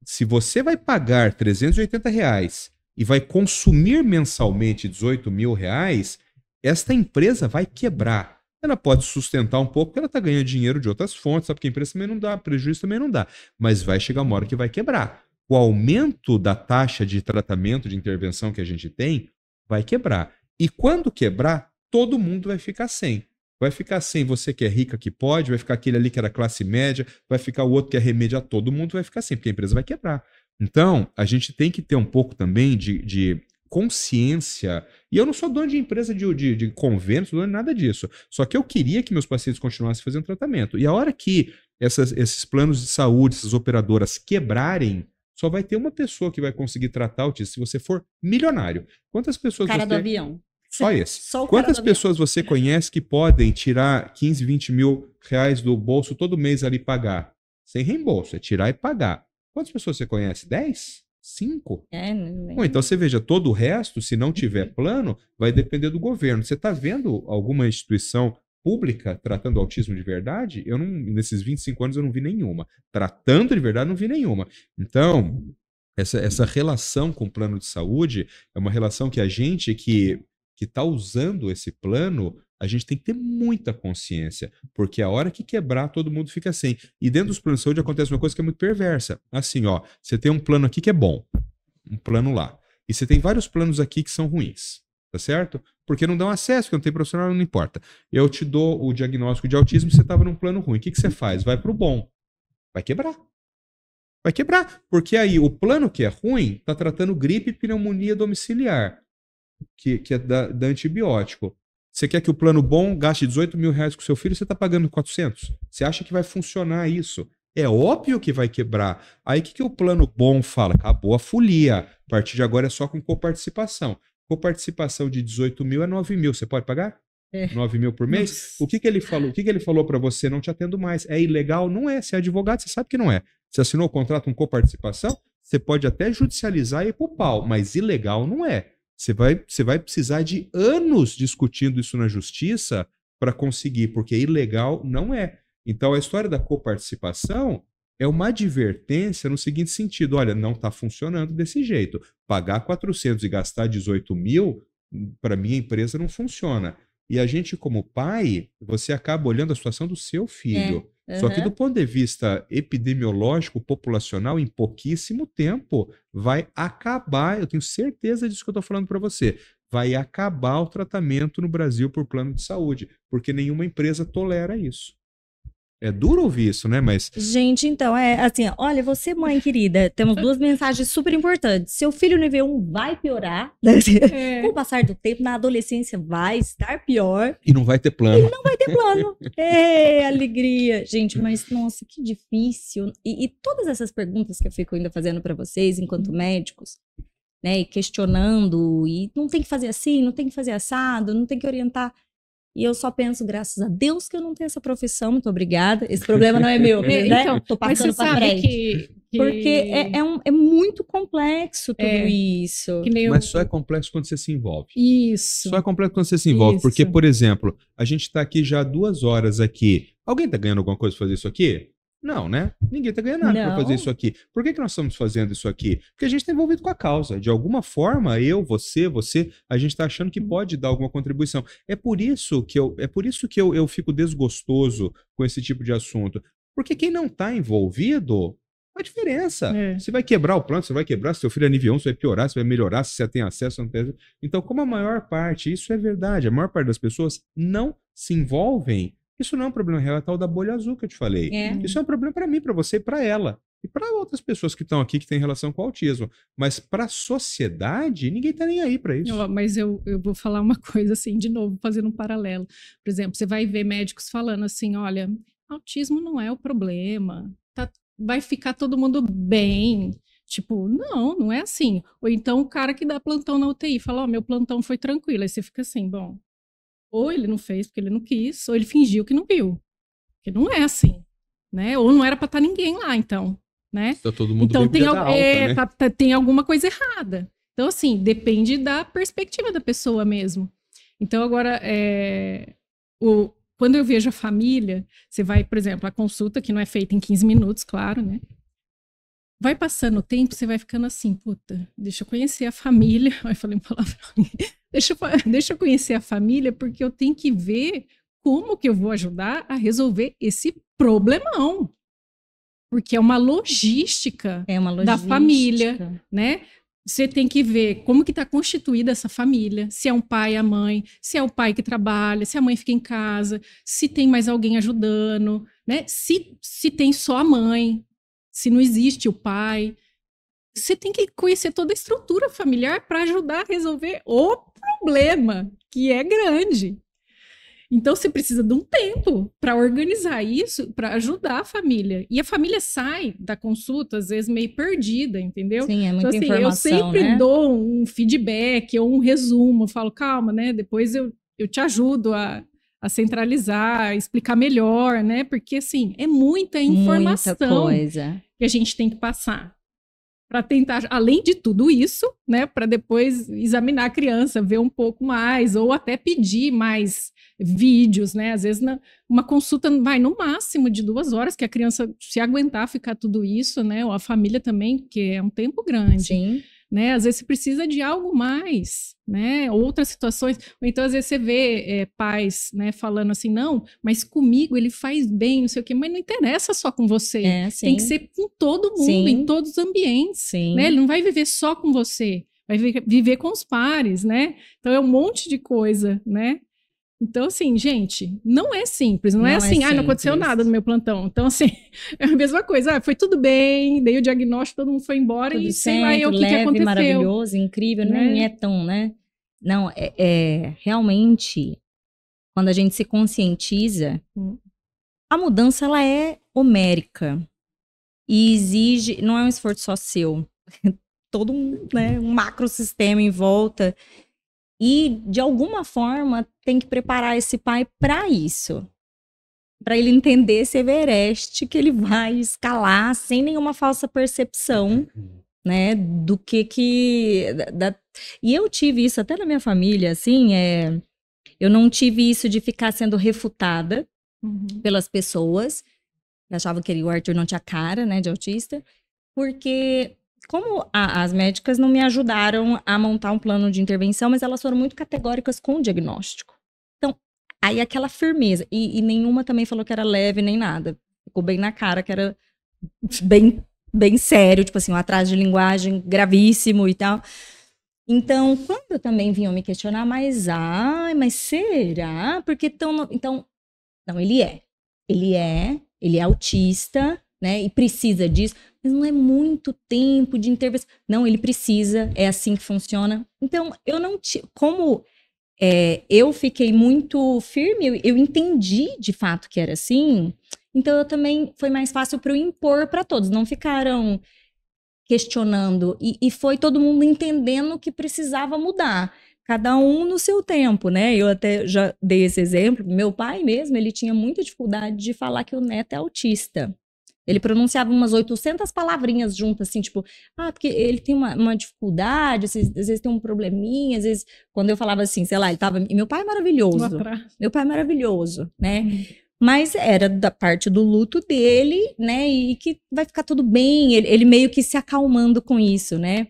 Speaker 2: se você vai pagar 380 reais e vai consumir mensalmente 18 mil reais, esta empresa vai quebrar. Ela pode sustentar um pouco porque ela está ganhando dinheiro de outras fontes, sabe? Porque a empresa também não dá, prejuízo também não dá. Mas vai chegar uma hora que vai quebrar. O aumento da taxa de tratamento, de intervenção que a gente tem, vai quebrar. E quando quebrar, todo mundo vai ficar sem. Vai ficar sem você que é rica que pode, vai ficar aquele ali que era classe média, vai ficar o outro que é remédio a todo mundo, vai ficar sem, porque a empresa vai quebrar. Então, a gente tem que ter um pouco também de, de consciência. E eu não sou dono de empresa de, de, de convênio, sou dono de nada disso. Só que eu queria que meus pacientes continuassem fazendo tratamento. E a hora que essas, esses planos de saúde, essas operadoras quebrarem, só vai ter uma pessoa que vai conseguir tratar autismo se você for milionário. Quantas pessoas
Speaker 1: Cara
Speaker 2: você...
Speaker 1: do avião.
Speaker 2: Só esse.
Speaker 1: Só
Speaker 2: Quantas pessoas você conhece que podem tirar 15, 20 mil reais do bolso todo mês ali e pagar? Sem reembolso, é tirar e pagar. Quantas pessoas você conhece? 10? 5?
Speaker 1: É?
Speaker 2: Bom, então você veja, todo o resto, se não tiver plano, vai depender do governo. Você está vendo alguma instituição pública tratando autismo de verdade? Eu não, nesses 25 anos eu não vi nenhuma. Tratando de verdade, não vi nenhuma. Então, essa, essa relação com o plano de saúde é uma relação que a gente que que está usando esse plano, a gente tem que ter muita consciência, porque a hora que quebrar, todo mundo fica sem. E dentro dos planos de saúde acontece uma coisa que é muito perversa. Assim, ó, você tem um plano aqui que é bom, um plano lá, e você tem vários planos aqui que são ruins, tá certo? Porque não dão acesso, porque não tem profissional, não importa. Eu te dou o diagnóstico de autismo e você estava num plano ruim. O que, que você faz? Vai para o bom. Vai quebrar. Vai quebrar. Porque aí o plano que é ruim está tratando gripe e pneumonia domiciliar que, que é da, da antibiótico. Você quer que o plano bom gaste 18 mil reais com seu filho, você está pagando 400. Você acha que vai funcionar isso? É óbvio que vai quebrar. Aí o que, que o plano bom fala? Acabou a folia. A partir de agora é só com coparticipação. Coparticipação de 18 mil é 9 mil. Você pode pagar?
Speaker 1: É.
Speaker 2: 9 mil por mês?
Speaker 3: Nossa.
Speaker 2: O que, que ele falou? O que, que ele falou para você? Não te atendo mais. É ilegal? Não é. Você é advogado, você sabe que não é. Você assinou o contrato com coparticipação? Você pode até judicializar e ir pro pau, mas ilegal não é. Você vai, você vai precisar de anos discutindo isso na justiça para conseguir, porque ilegal não é. Então a história da coparticipação é uma advertência no seguinte sentido: olha, não está funcionando desse jeito. Pagar 400 e gastar 18 mil, para minha empresa não funciona. E a gente, como pai, você acaba olhando a situação do seu filho. Só que do ponto de vista epidemiológico, populacional, em pouquíssimo tempo, vai acabar, eu tenho certeza disso que eu estou falando para você, vai acabar o tratamento no Brasil por plano de saúde, porque nenhuma empresa tolera isso. É duro ouvir isso, né? Mas
Speaker 1: Gente, então, é assim, olha, você, mãe querida, temos duas mensagens super importantes. Seu filho nível 1 vai piorar.
Speaker 3: É,
Speaker 1: Com o passar do tempo, na adolescência vai estar pior.
Speaker 2: e não vai ter plano.
Speaker 1: Vai ter plano. Ê, alegria. Gente, mas nossa, que difícil. E, e todas essas perguntas que eu fico ainda fazendo pra vocês, enquanto médicos, né, e questionando, e não tem que fazer assim, não tem que fazer assado, não tem que orientar. E eu só penso, graças a Deus que eu não tenho essa profissão, muito obrigada. Esse problema não é meu,
Speaker 3: É,
Speaker 1: né?
Speaker 3: então,
Speaker 1: Tô passando pra
Speaker 3: sabe
Speaker 1: frente.
Speaker 3: que, que-
Speaker 1: Porque é, é um- é muito complexo tudo
Speaker 3: É,
Speaker 1: isso.
Speaker 3: que nem
Speaker 2: Mas
Speaker 3: eu-
Speaker 2: só é complexo quando você se envolve.
Speaker 3: isso.
Speaker 2: Só é complexo quando você se envolve.
Speaker 3: Isso.
Speaker 2: Porque, por exemplo, a gente está aqui já há duas horas aqui. Alguém está ganhando alguma coisa para fazer isso aqui? Não, né? Ninguém está ganhando nada para fazer isso aqui. Por que, que nós estamos fazendo isso aqui? Porque a gente está envolvido com a causa. De alguma forma, eu, você, você, a gente está achando que pode dar alguma contribuição. É por isso que eu, é por isso que eu, eu fico desgostoso com esse tipo de assunto. Porque quem não está envolvido, faz diferença.
Speaker 3: É.
Speaker 2: Você vai quebrar o plano, você vai quebrar, se seu filho é nível 1, você vai piorar, você vai melhorar, se você tem acesso, não tem. Então, como a maior parte, isso é verdade, a maior parte das pessoas não se envolvem, isso não é um problema real, é tal da bolha azul que eu te falei.
Speaker 1: É.
Speaker 2: Isso é um problema para mim, para você e para ela. E para outras pessoas que estão aqui que têm relação com o autismo. Mas para a sociedade, ninguém tá nem aí para isso.
Speaker 3: Mas eu, eu vou falar uma coisa assim, de novo, fazendo um paralelo. Por exemplo, você vai ver médicos falando assim: olha, autismo não é o problema, tá, vai ficar todo mundo bem. Tipo, não, não é assim. Ou então o cara que dá plantão na UTI fala: ó, meu plantão foi tranquilo. Aí você fica assim, bom, ou ele não fez porque ele não quis, ou ele fingiu que não viu. Porque não é assim, né? Ou não era para estar ninguém lá, então, né?
Speaker 2: Tá todo mundo
Speaker 3: Então tem, al-
Speaker 2: alta,
Speaker 3: é,
Speaker 2: né?
Speaker 3: tá- tá- tem alguma coisa errada. Então, assim, depende da perspectiva da pessoa mesmo. Então, agora, é, o, quando eu vejo a família, você vai, por exemplo, a consulta, que não é feita em 15 minutos, claro, né? Vai passando o tempo, você vai ficando assim, puta, deixa eu conhecer a família. Ai, falei um palavrão. Deixa eu, deixa eu conhecer a família, porque eu tenho que ver como que eu vou ajudar a resolver esse problemão. Porque é uma logística
Speaker 1: É uma
Speaker 3: Da
Speaker 1: logística.
Speaker 3: família. né? Você tem que ver como que está constituída essa família, se é um pai e a mãe, se é o pai que trabalha, se a mãe fica em casa, se tem mais alguém ajudando, né? Se, se tem só a mãe, se não existe o pai. você tem que conhecer toda a estrutura familiar para ajudar a resolver o problema, que é grande. Então você precisa de um tempo para organizar isso, para ajudar a família. E a família sai da consulta às vezes meio perdida, entendeu?
Speaker 1: Sim, é muita
Speaker 3: Então, assim,
Speaker 1: informação,
Speaker 3: eu sempre
Speaker 1: né?
Speaker 3: dou um feedback ou um resumo, falo, calma, né? Depois eu, eu te ajudo a, a centralizar, explicar melhor, né? Porque, assim, é muita informação
Speaker 1: Muita coisa.
Speaker 3: que a gente tem que passar para tentar, além de tudo isso, né, para depois examinar a criança, ver um pouco mais, ou até pedir mais vídeos, né? Às vezes na, uma consulta vai no máximo de duas horas, que a criança se aguentar ficar tudo isso, né? Ou a família também, porque é um tempo grande
Speaker 1: Sim.
Speaker 3: Né? Às vezes você precisa de algo mais, né? Outras situações. Ou então, às vezes, você vê é, pais né, falando assim, não, mas comigo ele faz bem, não sei o quê, mas não interessa só com você.
Speaker 1: É.
Speaker 3: Tem que ser com todo mundo,
Speaker 1: Sim.
Speaker 3: em todos os ambientes.
Speaker 1: Sim.
Speaker 3: Né? Ele não vai viver só com você, vai vi- viver com os pares, né? Então é um monte de coisa, né? Então, assim, gente, não é simples, não, é
Speaker 1: Não é
Speaker 3: assim, ah, não aconteceu nada no meu plantão. Então, assim, é a mesma coisa, ah, foi tudo bem, dei o diagnóstico, todo mundo foi embora
Speaker 1: Tudo
Speaker 3: e sei lá eu o que, que
Speaker 1: leve,
Speaker 3: aconteceu.
Speaker 1: maravilhoso, incrível,
Speaker 3: né?
Speaker 1: nem é tão, né? Não, é, é realmente quando a gente se conscientiza,
Speaker 3: Hum.
Speaker 1: a mudança ela é homérica e exige, não é um esforço só seu, todo um, né, um macrosistema em volta e de alguma forma tem que preparar esse pai para isso. Para ele entender esse Everest que ele vai escalar sem nenhuma falsa percepção né, do que que da- da- e eu tive isso até na minha família, assim, é, eu não tive isso de ficar sendo refutada
Speaker 3: Uhum.
Speaker 1: pelas pessoas, que achavam que ele- o Arthur não tinha cara, né, de autista, porque como a- as médicas não me ajudaram a montar um plano de intervenção, mas elas foram muito categóricas com o diagnóstico. Então, aí aquela firmeza, e, e nenhuma também falou que era leve nem nada, ficou bem na cara que era bem bem sério, tipo assim, um atraso de linguagem gravíssimo e tal. Então, quando também vinham me questionar, mas ai, mas será? Porque tão então, não, ele é. Ele é, ele é autista, né? E precisa disso, mas não é muito tempo de intervenção. Não, ele precisa, é assim que funciona. Então, eu não ti- como é, eu fiquei muito firme, eu, eu entendi de fato que era assim. Então, eu também foi mais fácil para eu impor para todos. Não ficaram questionando e, e foi todo mundo entendendo que precisava mudar. Cada um no seu tempo, né? Eu até já dei esse exemplo. Meu pai mesmo, ele tinha muita dificuldade de falar que o neto é autista. Ele pronunciava umas 800 palavrinhas juntas, assim, tipo, ah, porque ele tem uma, uma dificuldade, às vezes, às vezes tem um probleminha, às vezes, quando eu falava assim, sei lá, ele tava. E meu pai é maravilhoso. Meu pai é maravilhoso, né? Mas era da parte do luto dele, né? E que vai ficar tudo bem. Ele, ele meio que se acalmando com isso, né?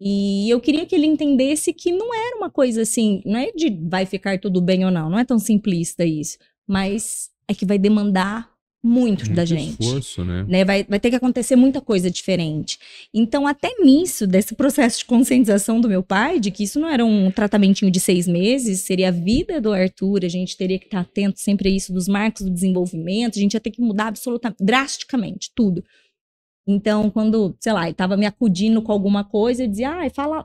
Speaker 1: E eu queria que ele entendesse que não era uma coisa assim, não é de vai ficar tudo bem ou não, não é tão simplista isso. Mas é que vai demandar muito, da
Speaker 2: Muito
Speaker 1: gente
Speaker 2: esforço, né?
Speaker 1: né? Vai, vai ter que acontecer muita coisa diferente. Então, até nisso, desse processo de conscientização do meu pai, de que isso não era um tratamentinho de seis meses, seria a vida do Arthur, a gente teria que estar atento sempre a isso dos marcos do desenvolvimento, a gente ia ter que mudar absolutamente, drasticamente, tudo. Então, quando, sei lá, ele estava me acudindo com alguma coisa, eu dizia, ah, fala,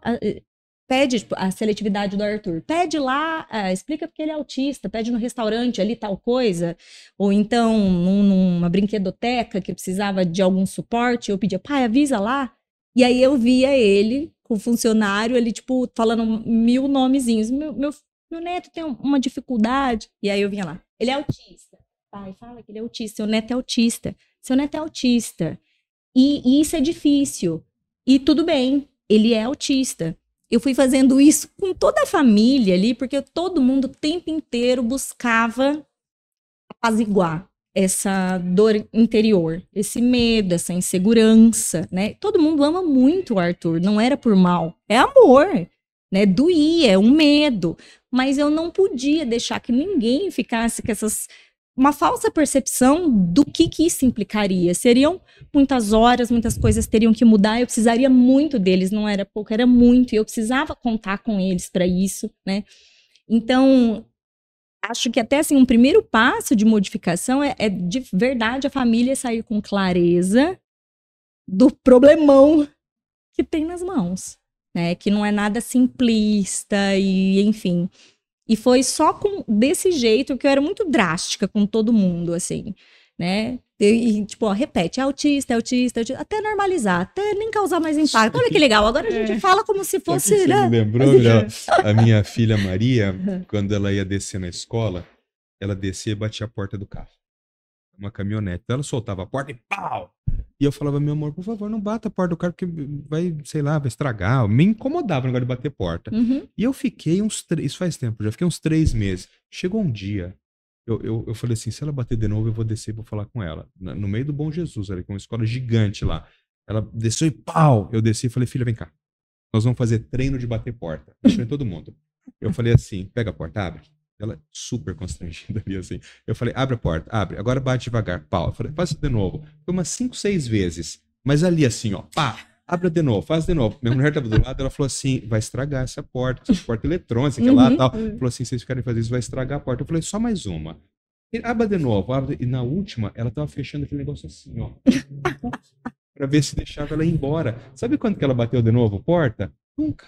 Speaker 1: pede tipo, a seletividade do Arthur, pede lá, ah, explica porque ele é autista, pede no restaurante ali tal coisa, ou então num- numa brinquedoteca que precisava de algum suporte, eu pedia, pai, avisa lá. E aí eu via ele com o funcionário, ele, tipo, falando mil nomezinhos. Meu, meu, meu neto tem um- uma dificuldade. E aí eu vinha lá, ele é autista. Pai, fala que ele é autista, seu neto é autista. Seu neto é autista. E, e isso é difícil. E tudo bem, ele é autista. Eu fui fazendo isso com toda a família ali, porque todo mundo o tempo inteiro buscava apaziguar essa dor interior, esse medo, essa insegurança, né? Todo mundo ama muito o Arthur, não era por mal, é amor, né? Doía, é um medo, mas eu não podia deixar que ninguém ficasse com essas uma falsa percepção do que que isso implicaria. Seriam muitas horas, muitas coisas teriam que mudar, eu precisaria muito deles, não era pouco, era muito, e eu precisava contar com eles para isso, né? Então, acho que até assim, um primeiro passo de modificação é, é de verdade a família sair com clareza do problemão que tem nas mãos, né? Que não é nada simplista e, enfim. E foi só com desse jeito que eu era muito drástica com todo mundo, assim, né? E, tipo, ó, repete, é autista, é autista, é autista, até normalizar, até nem causar mais impacto. Olha que legal, agora a gente
Speaker 3: É.
Speaker 1: fala como se fosse,
Speaker 2: que
Speaker 1: né?
Speaker 2: Você me lembrou, já? A minha filha Maria, quando ela ia descer na escola, ela descia e batia a porta do carro. Uma caminhonete. Então ela soltava a porta e pau! E eu falava, meu amor, por favor, não bata a porta do carro, porque vai, sei lá, vai estragar. Me incomodava o negócio de bater porta.
Speaker 1: Uhum.
Speaker 2: E eu fiquei uns três, isso faz tempo, já fiquei uns três meses. Chegou um dia, eu, eu, eu falei assim, se ela bater de novo, eu vou descer e vou falar com ela. No meio do Bom Jesus, ali, com uma escola gigante lá. Ela desceu e pau! Eu desci e falei, filha, vem cá. Nós vamos fazer treino de bater porta. Eu todo mundo. Eu falei assim, pega a porta, abre. Ela super constrangida ali, assim. Eu falei, abre a porta, abre. Agora bate devagar, pau. Eu falei, faz isso de novo. Foi umas cinco, seis vezes. Mas ali assim, ó, pá, abre de novo, faz de novo. Minha mulher tava do lado, ela falou assim, vai estragar essa porta, essa porta eletrônica, sei lá,
Speaker 1: Uhum.
Speaker 2: tal. Falou assim, vocês ficarem fazendo isso, vai estragar a porta. Eu falei, só mais uma. E Abra de novo, abre. E na última, ela tava fechando aquele negócio assim, ó. pra ver se deixava ela ir embora. Sabe quando que ela bateu de novo a porta? Nunca.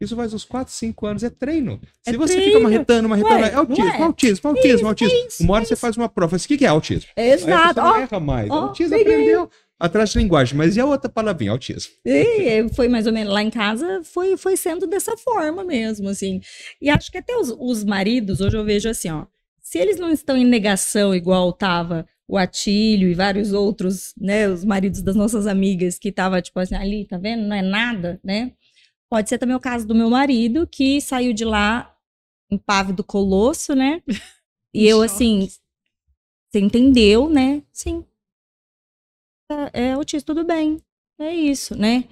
Speaker 2: Isso faz uns 4, 5 anos, é treino. Se
Speaker 1: É
Speaker 2: você
Speaker 1: treino.
Speaker 2: fica marretando, marretando,
Speaker 1: Ué,
Speaker 2: é autismo,
Speaker 1: não é?
Speaker 2: autismo, autismo, autismo.
Speaker 1: isso,
Speaker 2: Uma hora
Speaker 1: é
Speaker 2: você faz uma prova, o que que é autismo? Aí a
Speaker 1: Exato.
Speaker 2: pessoa não
Speaker 1: Ó,
Speaker 2: erra mais.
Speaker 1: ó,
Speaker 2: autismo
Speaker 1: peguei.
Speaker 2: aprendeu atrás de linguagem, mas e a outra palavrinha, autismo?
Speaker 1: E foi mais ou menos lá em casa, foi, foi sendo dessa forma mesmo, assim. E acho que até os, os maridos, hoje eu vejo assim, ó, se eles não estão em negação igual tava o Atílio e vários outros, né, os maridos das nossas amigas que tava tipo assim, ali, tá vendo? Não é nada, né? Pode ser também o caso do meu marido que saiu de lá impávido colosso, né? E
Speaker 3: Em
Speaker 1: eu
Speaker 3: choque.
Speaker 1: assim, você entendeu, né? Sim. É, é autista, tudo bem. É isso, né?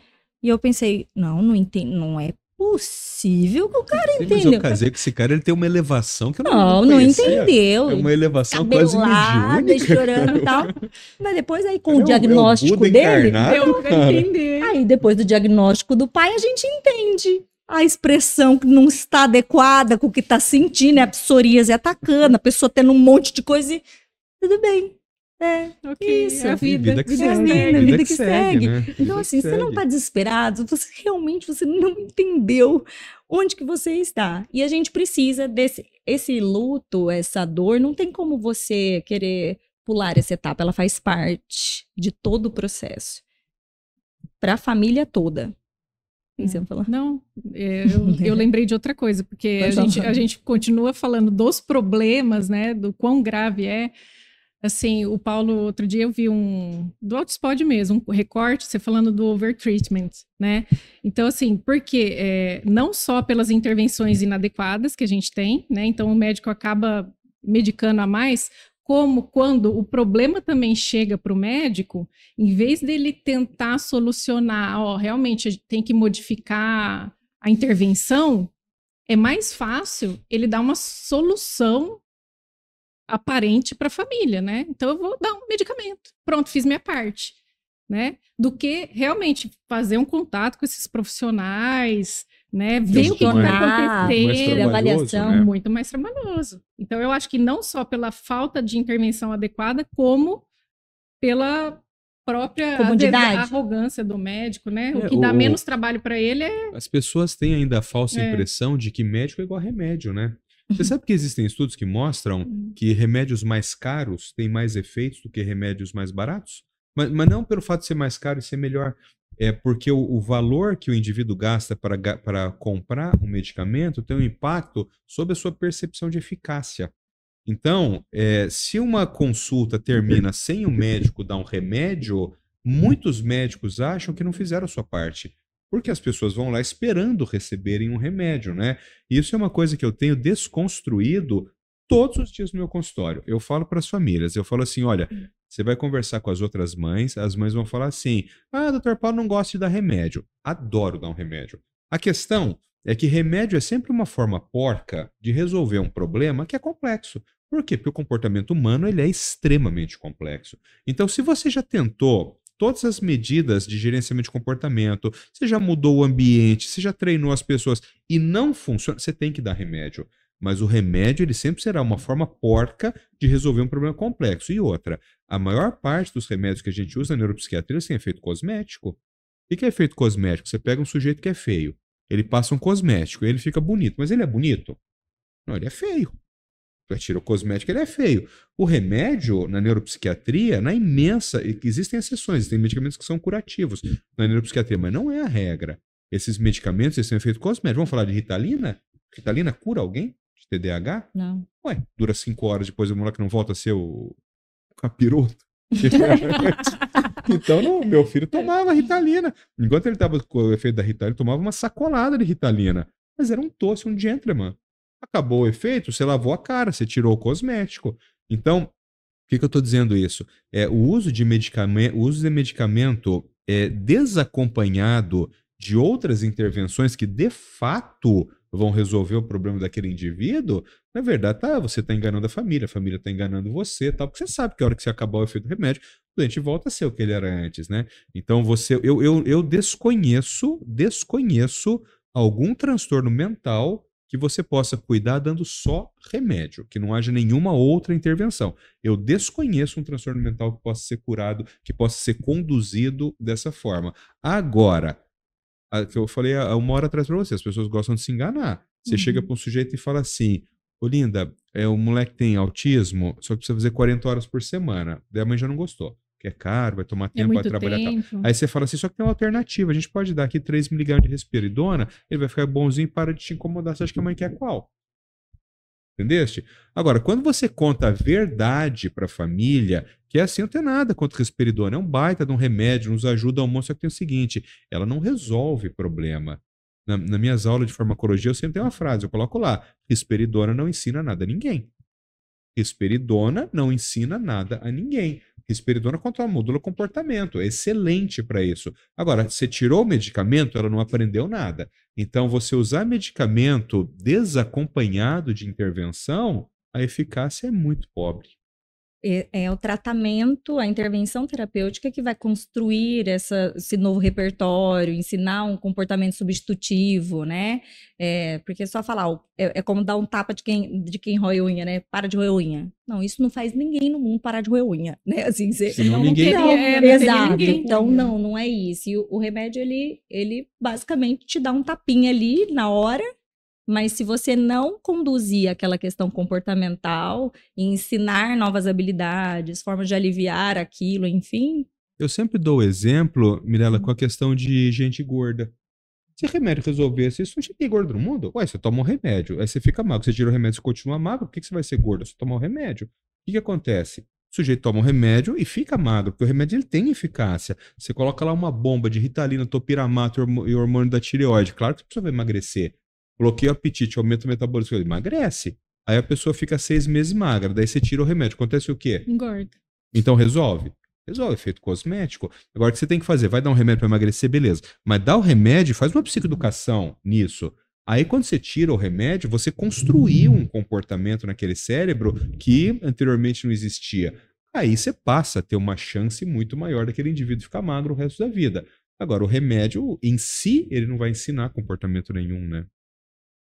Speaker 1: E eu pensei, não, não entendo, não é possível que o cara
Speaker 2: Sim, mas eu
Speaker 1: entendeu.
Speaker 2: casei com esse cara, ele tem uma elevação que eu não,
Speaker 1: Não, não
Speaker 2: conhecia.
Speaker 1: entendeu.
Speaker 2: É uma elevação quase mediúnica.
Speaker 1: chorando e tal. Mas depois aí com
Speaker 2: É
Speaker 1: o
Speaker 2: é o
Speaker 1: diagnóstico dele,
Speaker 3: Deu pra entender.
Speaker 1: aí depois do diagnóstico do pai, a gente entende a expressão que não está adequada com o que está sentindo, é a psoríase atacando, a pessoa tendo um monte de coisa e tudo bem. É,
Speaker 3: Ok,
Speaker 1: Isso,
Speaker 3: é a vida.
Speaker 2: Vida que
Speaker 1: vida
Speaker 2: segue,
Speaker 1: segue, vida que segue.
Speaker 2: né?
Speaker 1: Então, assim, você não está desesperado, você realmente você não entendeu onde que você está. E a gente precisa desse esse luto, essa dor, não tem como você querer pular essa etapa, ela faz parte de todo o processo. Para a família toda.
Speaker 3: Não, é, eu, eu lembrei de outra coisa, porque a gente, a gente continua falando dos problemas, né, do quão grave é. Assim, o Paulo, outro dia eu vi um, do Outspod mesmo, um recorte, você falando do overtreatment, né? Então, assim, porque é, não só pelas intervenções inadequadas que a gente tem, né? Então, o médico acaba medicando a mais, como quando o problema também chega para o médico, em vez dele tentar solucionar, ó, realmente tem que modificar a intervenção, é mais fácil ele dar uma solução aparente para a família, né? Então eu vou dar um medicamento. Pronto, fiz minha parte, né? Do que realmente fazer um contato com esses profissionais, né? Ver o que
Speaker 2: muito
Speaker 3: está
Speaker 1: mais-
Speaker 3: acontecendo.
Speaker 1: avaliação.
Speaker 2: né?
Speaker 3: Muito mais trabalhoso. Então, eu acho que não só pela falta de intervenção adequada, como pela própria
Speaker 1: Comodidade.
Speaker 3: arrogância do médico, né?
Speaker 2: É,
Speaker 3: o que dá
Speaker 2: o-
Speaker 3: menos trabalho para ele é.
Speaker 2: As pessoas têm ainda a falsa
Speaker 3: É.
Speaker 2: impressão de que médico é igual a remédio, né? Você sabe que existem estudos que mostram
Speaker 3: Uhum.
Speaker 2: que remédios mais caros têm mais efeitos do que remédios mais baratos? Mas, mas não pelo fato de ser mais caro e ser melhor. É porque o, o valor que o indivíduo gasta para, comprar um medicamento tem um impacto sobre a sua percepção de eficácia. Então, é, se uma consulta termina sem o médico dar um remédio, muitos médicos acham que não fizeram a sua parte. Porque as pessoas vão lá esperando receberem um remédio, né? Isso é uma coisa que eu tenho desconstruído todos os dias no meu consultório. Eu falo para as famílias, eu falo assim, olha, você vai conversar com as outras mães, as mães vão falar assim: "Ah, doutor Paulo não gosta de dar remédio". Adoro dar um remédio. A questão é que remédio é sempre uma forma porca de resolver um problema que é complexo. Por quê? Porque o comportamento humano ele é extremamente complexo. Então, se você já tentou todas as medidas de gerenciamento de comportamento, você já mudou o ambiente, você já treinou as pessoas e não funciona, você tem que dar remédio. Mas o remédio ele sempre será uma forma porca de resolver um problema complexo. E outra, a maior parte dos remédios que a gente usa na neuropsiquiatria têm efeito cosmético. O que é efeito cosmético? Você pega um sujeito que é feio, ele passa um cosmético, ele fica bonito, mas ele é bonito? Não, ele é feio. Você tira o cosmético, ele é feio. O remédio, na neuropsiquiatria, na imensa. Existem exceções, tem medicamentos que são curativos na neuropsiquiatria, mas não é a regra. Esses medicamentos eles têm efeito cosmético. Vamos falar de Ritalina? Ritalina cura alguém de TDAH?
Speaker 1: Não.
Speaker 2: Ué, dura cinco horas depois o moleque não volta a ser o capiroto. então, não, meu filho tomava Ritalina. Enquanto ele estava com o efeito da Ritalina, ele tomava uma sacolada de Ritalina. Mas era um tosse, um gentleman. Acabou o efeito, você lavou a cara, você tirou o cosmético. Então, por que, que eu estou dizendo isso? É, o uso de medicamento, o uso de medicamento é, desacompanhado de outras intervenções que de fato vão resolver o problema daquele indivíduo, na verdade, tá, você está enganando a família, a família está enganando você, tal, porque você sabe que a hora que você acabar o efeito do remédio, o doente volta a ser o que ele era antes, né? Então você, eu, eu, eu desconheço, desconheço algum transtorno mental que você possa cuidar dando só remédio, que não haja nenhuma outra intervenção. Eu desconheço um transtorno mental que possa ser curado, que possa ser conduzido dessa forma. Agora, a, que eu falei há uma hora atrás para você, as pessoas gostam de se enganar. Você uhum. chega para um sujeito e fala assim: Ô Linda, é, o moleque tem autismo, só que precisa fazer 40 horas por semana. Daí a mãe já não gostou. Que é caro, vai tomar é tempo, é vai trabalhar. Tempo. Aí você fala assim: só que tem uma alternativa. A gente pode dar aqui 3 miligramas de respiridona, ele vai ficar bonzinho e para de te incomodar. Você acha que a mãe quer qual? Entendeste? Agora, quando você conta a verdade para a família, que é assim, não tem nada contra o risperidona, é um baita de um remédio, nos ajuda ao almoço, só que tem o seguinte, ela não resolve problema. Na, nas minhas aulas de farmacologia, eu sempre tenho uma frase, eu coloco lá, risperidona não ensina nada a ninguém. Risperidona não ensina nada a ninguém. Risperidona controla modula comportamento, é excelente para isso. Agora, você tirou o medicamento, ela não aprendeu nada. Então, você usar medicamento desacompanhado de intervenção, a eficácia é muito pobre
Speaker 1: é, é, o tratamento, a intervenção terapêutica que vai construir essa, esse novo repertório, ensinar um comportamento substitutivo, né? É, porque só falar, é, é, como dar um tapa de quem, de quem rói unha, né? Para de roer unha. Não, isso não faz ninguém no mundo parar de roer unha, né? Assim,
Speaker 2: você, Senão não, ninguém...
Speaker 1: Não, é, exato. Ninguém. Então, não, não é isso. E o, o remédio, ele, ele basicamente te dá um tapinha ali na hora, mas se você não conduzir aquela questão comportamental e ensinar novas habilidades, formas de aliviar aquilo, enfim.
Speaker 2: Eu sempre dou exemplo, Mirella, com a questão de gente gorda. Se remédio resolvesse isso, não tinha gordo no mundo. Ué, você toma um remédio, aí você fica magro. Você tira o remédio e continua magro, por que, que você vai ser gordo? Você toma o um remédio. O que, que acontece? O sujeito toma um remédio e fica magro, porque o remédio ele tem eficácia. Você coloca lá uma bomba de ritalina, topiramato e hormônio da tireoide. Claro que a pessoa vai emagrecer. Bloqueia o apetite, aumenta o metabolismo, emagrece. Aí a pessoa fica seis meses magra, daí você tira o remédio. Acontece o quê?
Speaker 3: Engorda.
Speaker 2: Então resolve. Resolve, efeito cosmético. Agora o que você tem que fazer? Vai dar um remédio para emagrecer, beleza. Mas dá o remédio, faz uma psicoeducação nisso. Aí quando você tira o remédio, você construiu um comportamento naquele cérebro que anteriormente não existia. Aí você passa a ter uma chance muito maior daquele indivíduo ficar magro o resto da vida. Agora, o remédio em si, ele não vai ensinar comportamento nenhum, né?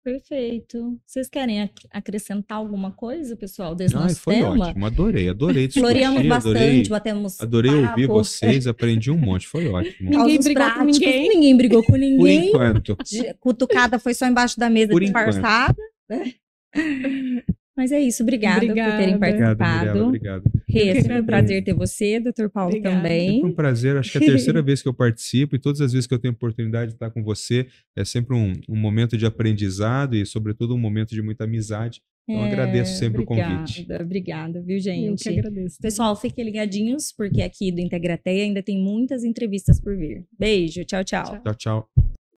Speaker 1: Perfeito. Vocês querem ac acrescentar alguma coisa, pessoal, desse
Speaker 2: Ai,
Speaker 1: nosso
Speaker 2: foi
Speaker 1: tema?
Speaker 2: ótimo, adorei, adorei discutir,
Speaker 1: Floreamos bastante,
Speaker 2: adorei,
Speaker 1: batemos
Speaker 2: adorei papo. ouvir vocês, aprendi um monte, foi ótimo.
Speaker 1: Ninguém brigou práticos, com ninguém. Ninguém brigou com ninguém.
Speaker 2: Por enquanto.
Speaker 1: Cutucada foi só embaixo da mesa
Speaker 2: Por
Speaker 1: disfarçada. Né? Mas é isso, obrigada, obrigada. por terem participado.
Speaker 2: Obrigado, obrigado.
Speaker 1: Rê, é um prazer ter você, doutor Paulo obrigada. também.
Speaker 2: É um prazer, acho que é a terceira vez que eu participo e todas as vezes que eu tenho oportunidade de estar com você, é sempre um, um momento de aprendizado e, sobretudo, um momento de muita amizade. Então, é, agradeço sempre
Speaker 1: obrigada,
Speaker 2: o convite.
Speaker 1: Obrigada, viu, gente? Eu
Speaker 3: que agradeço.
Speaker 1: Pessoal, fiquem ligadinhos, porque aqui do Integrateia ainda tem muitas entrevistas por vir. Beijo, tchau, tchau.
Speaker 2: Tchau, tchau.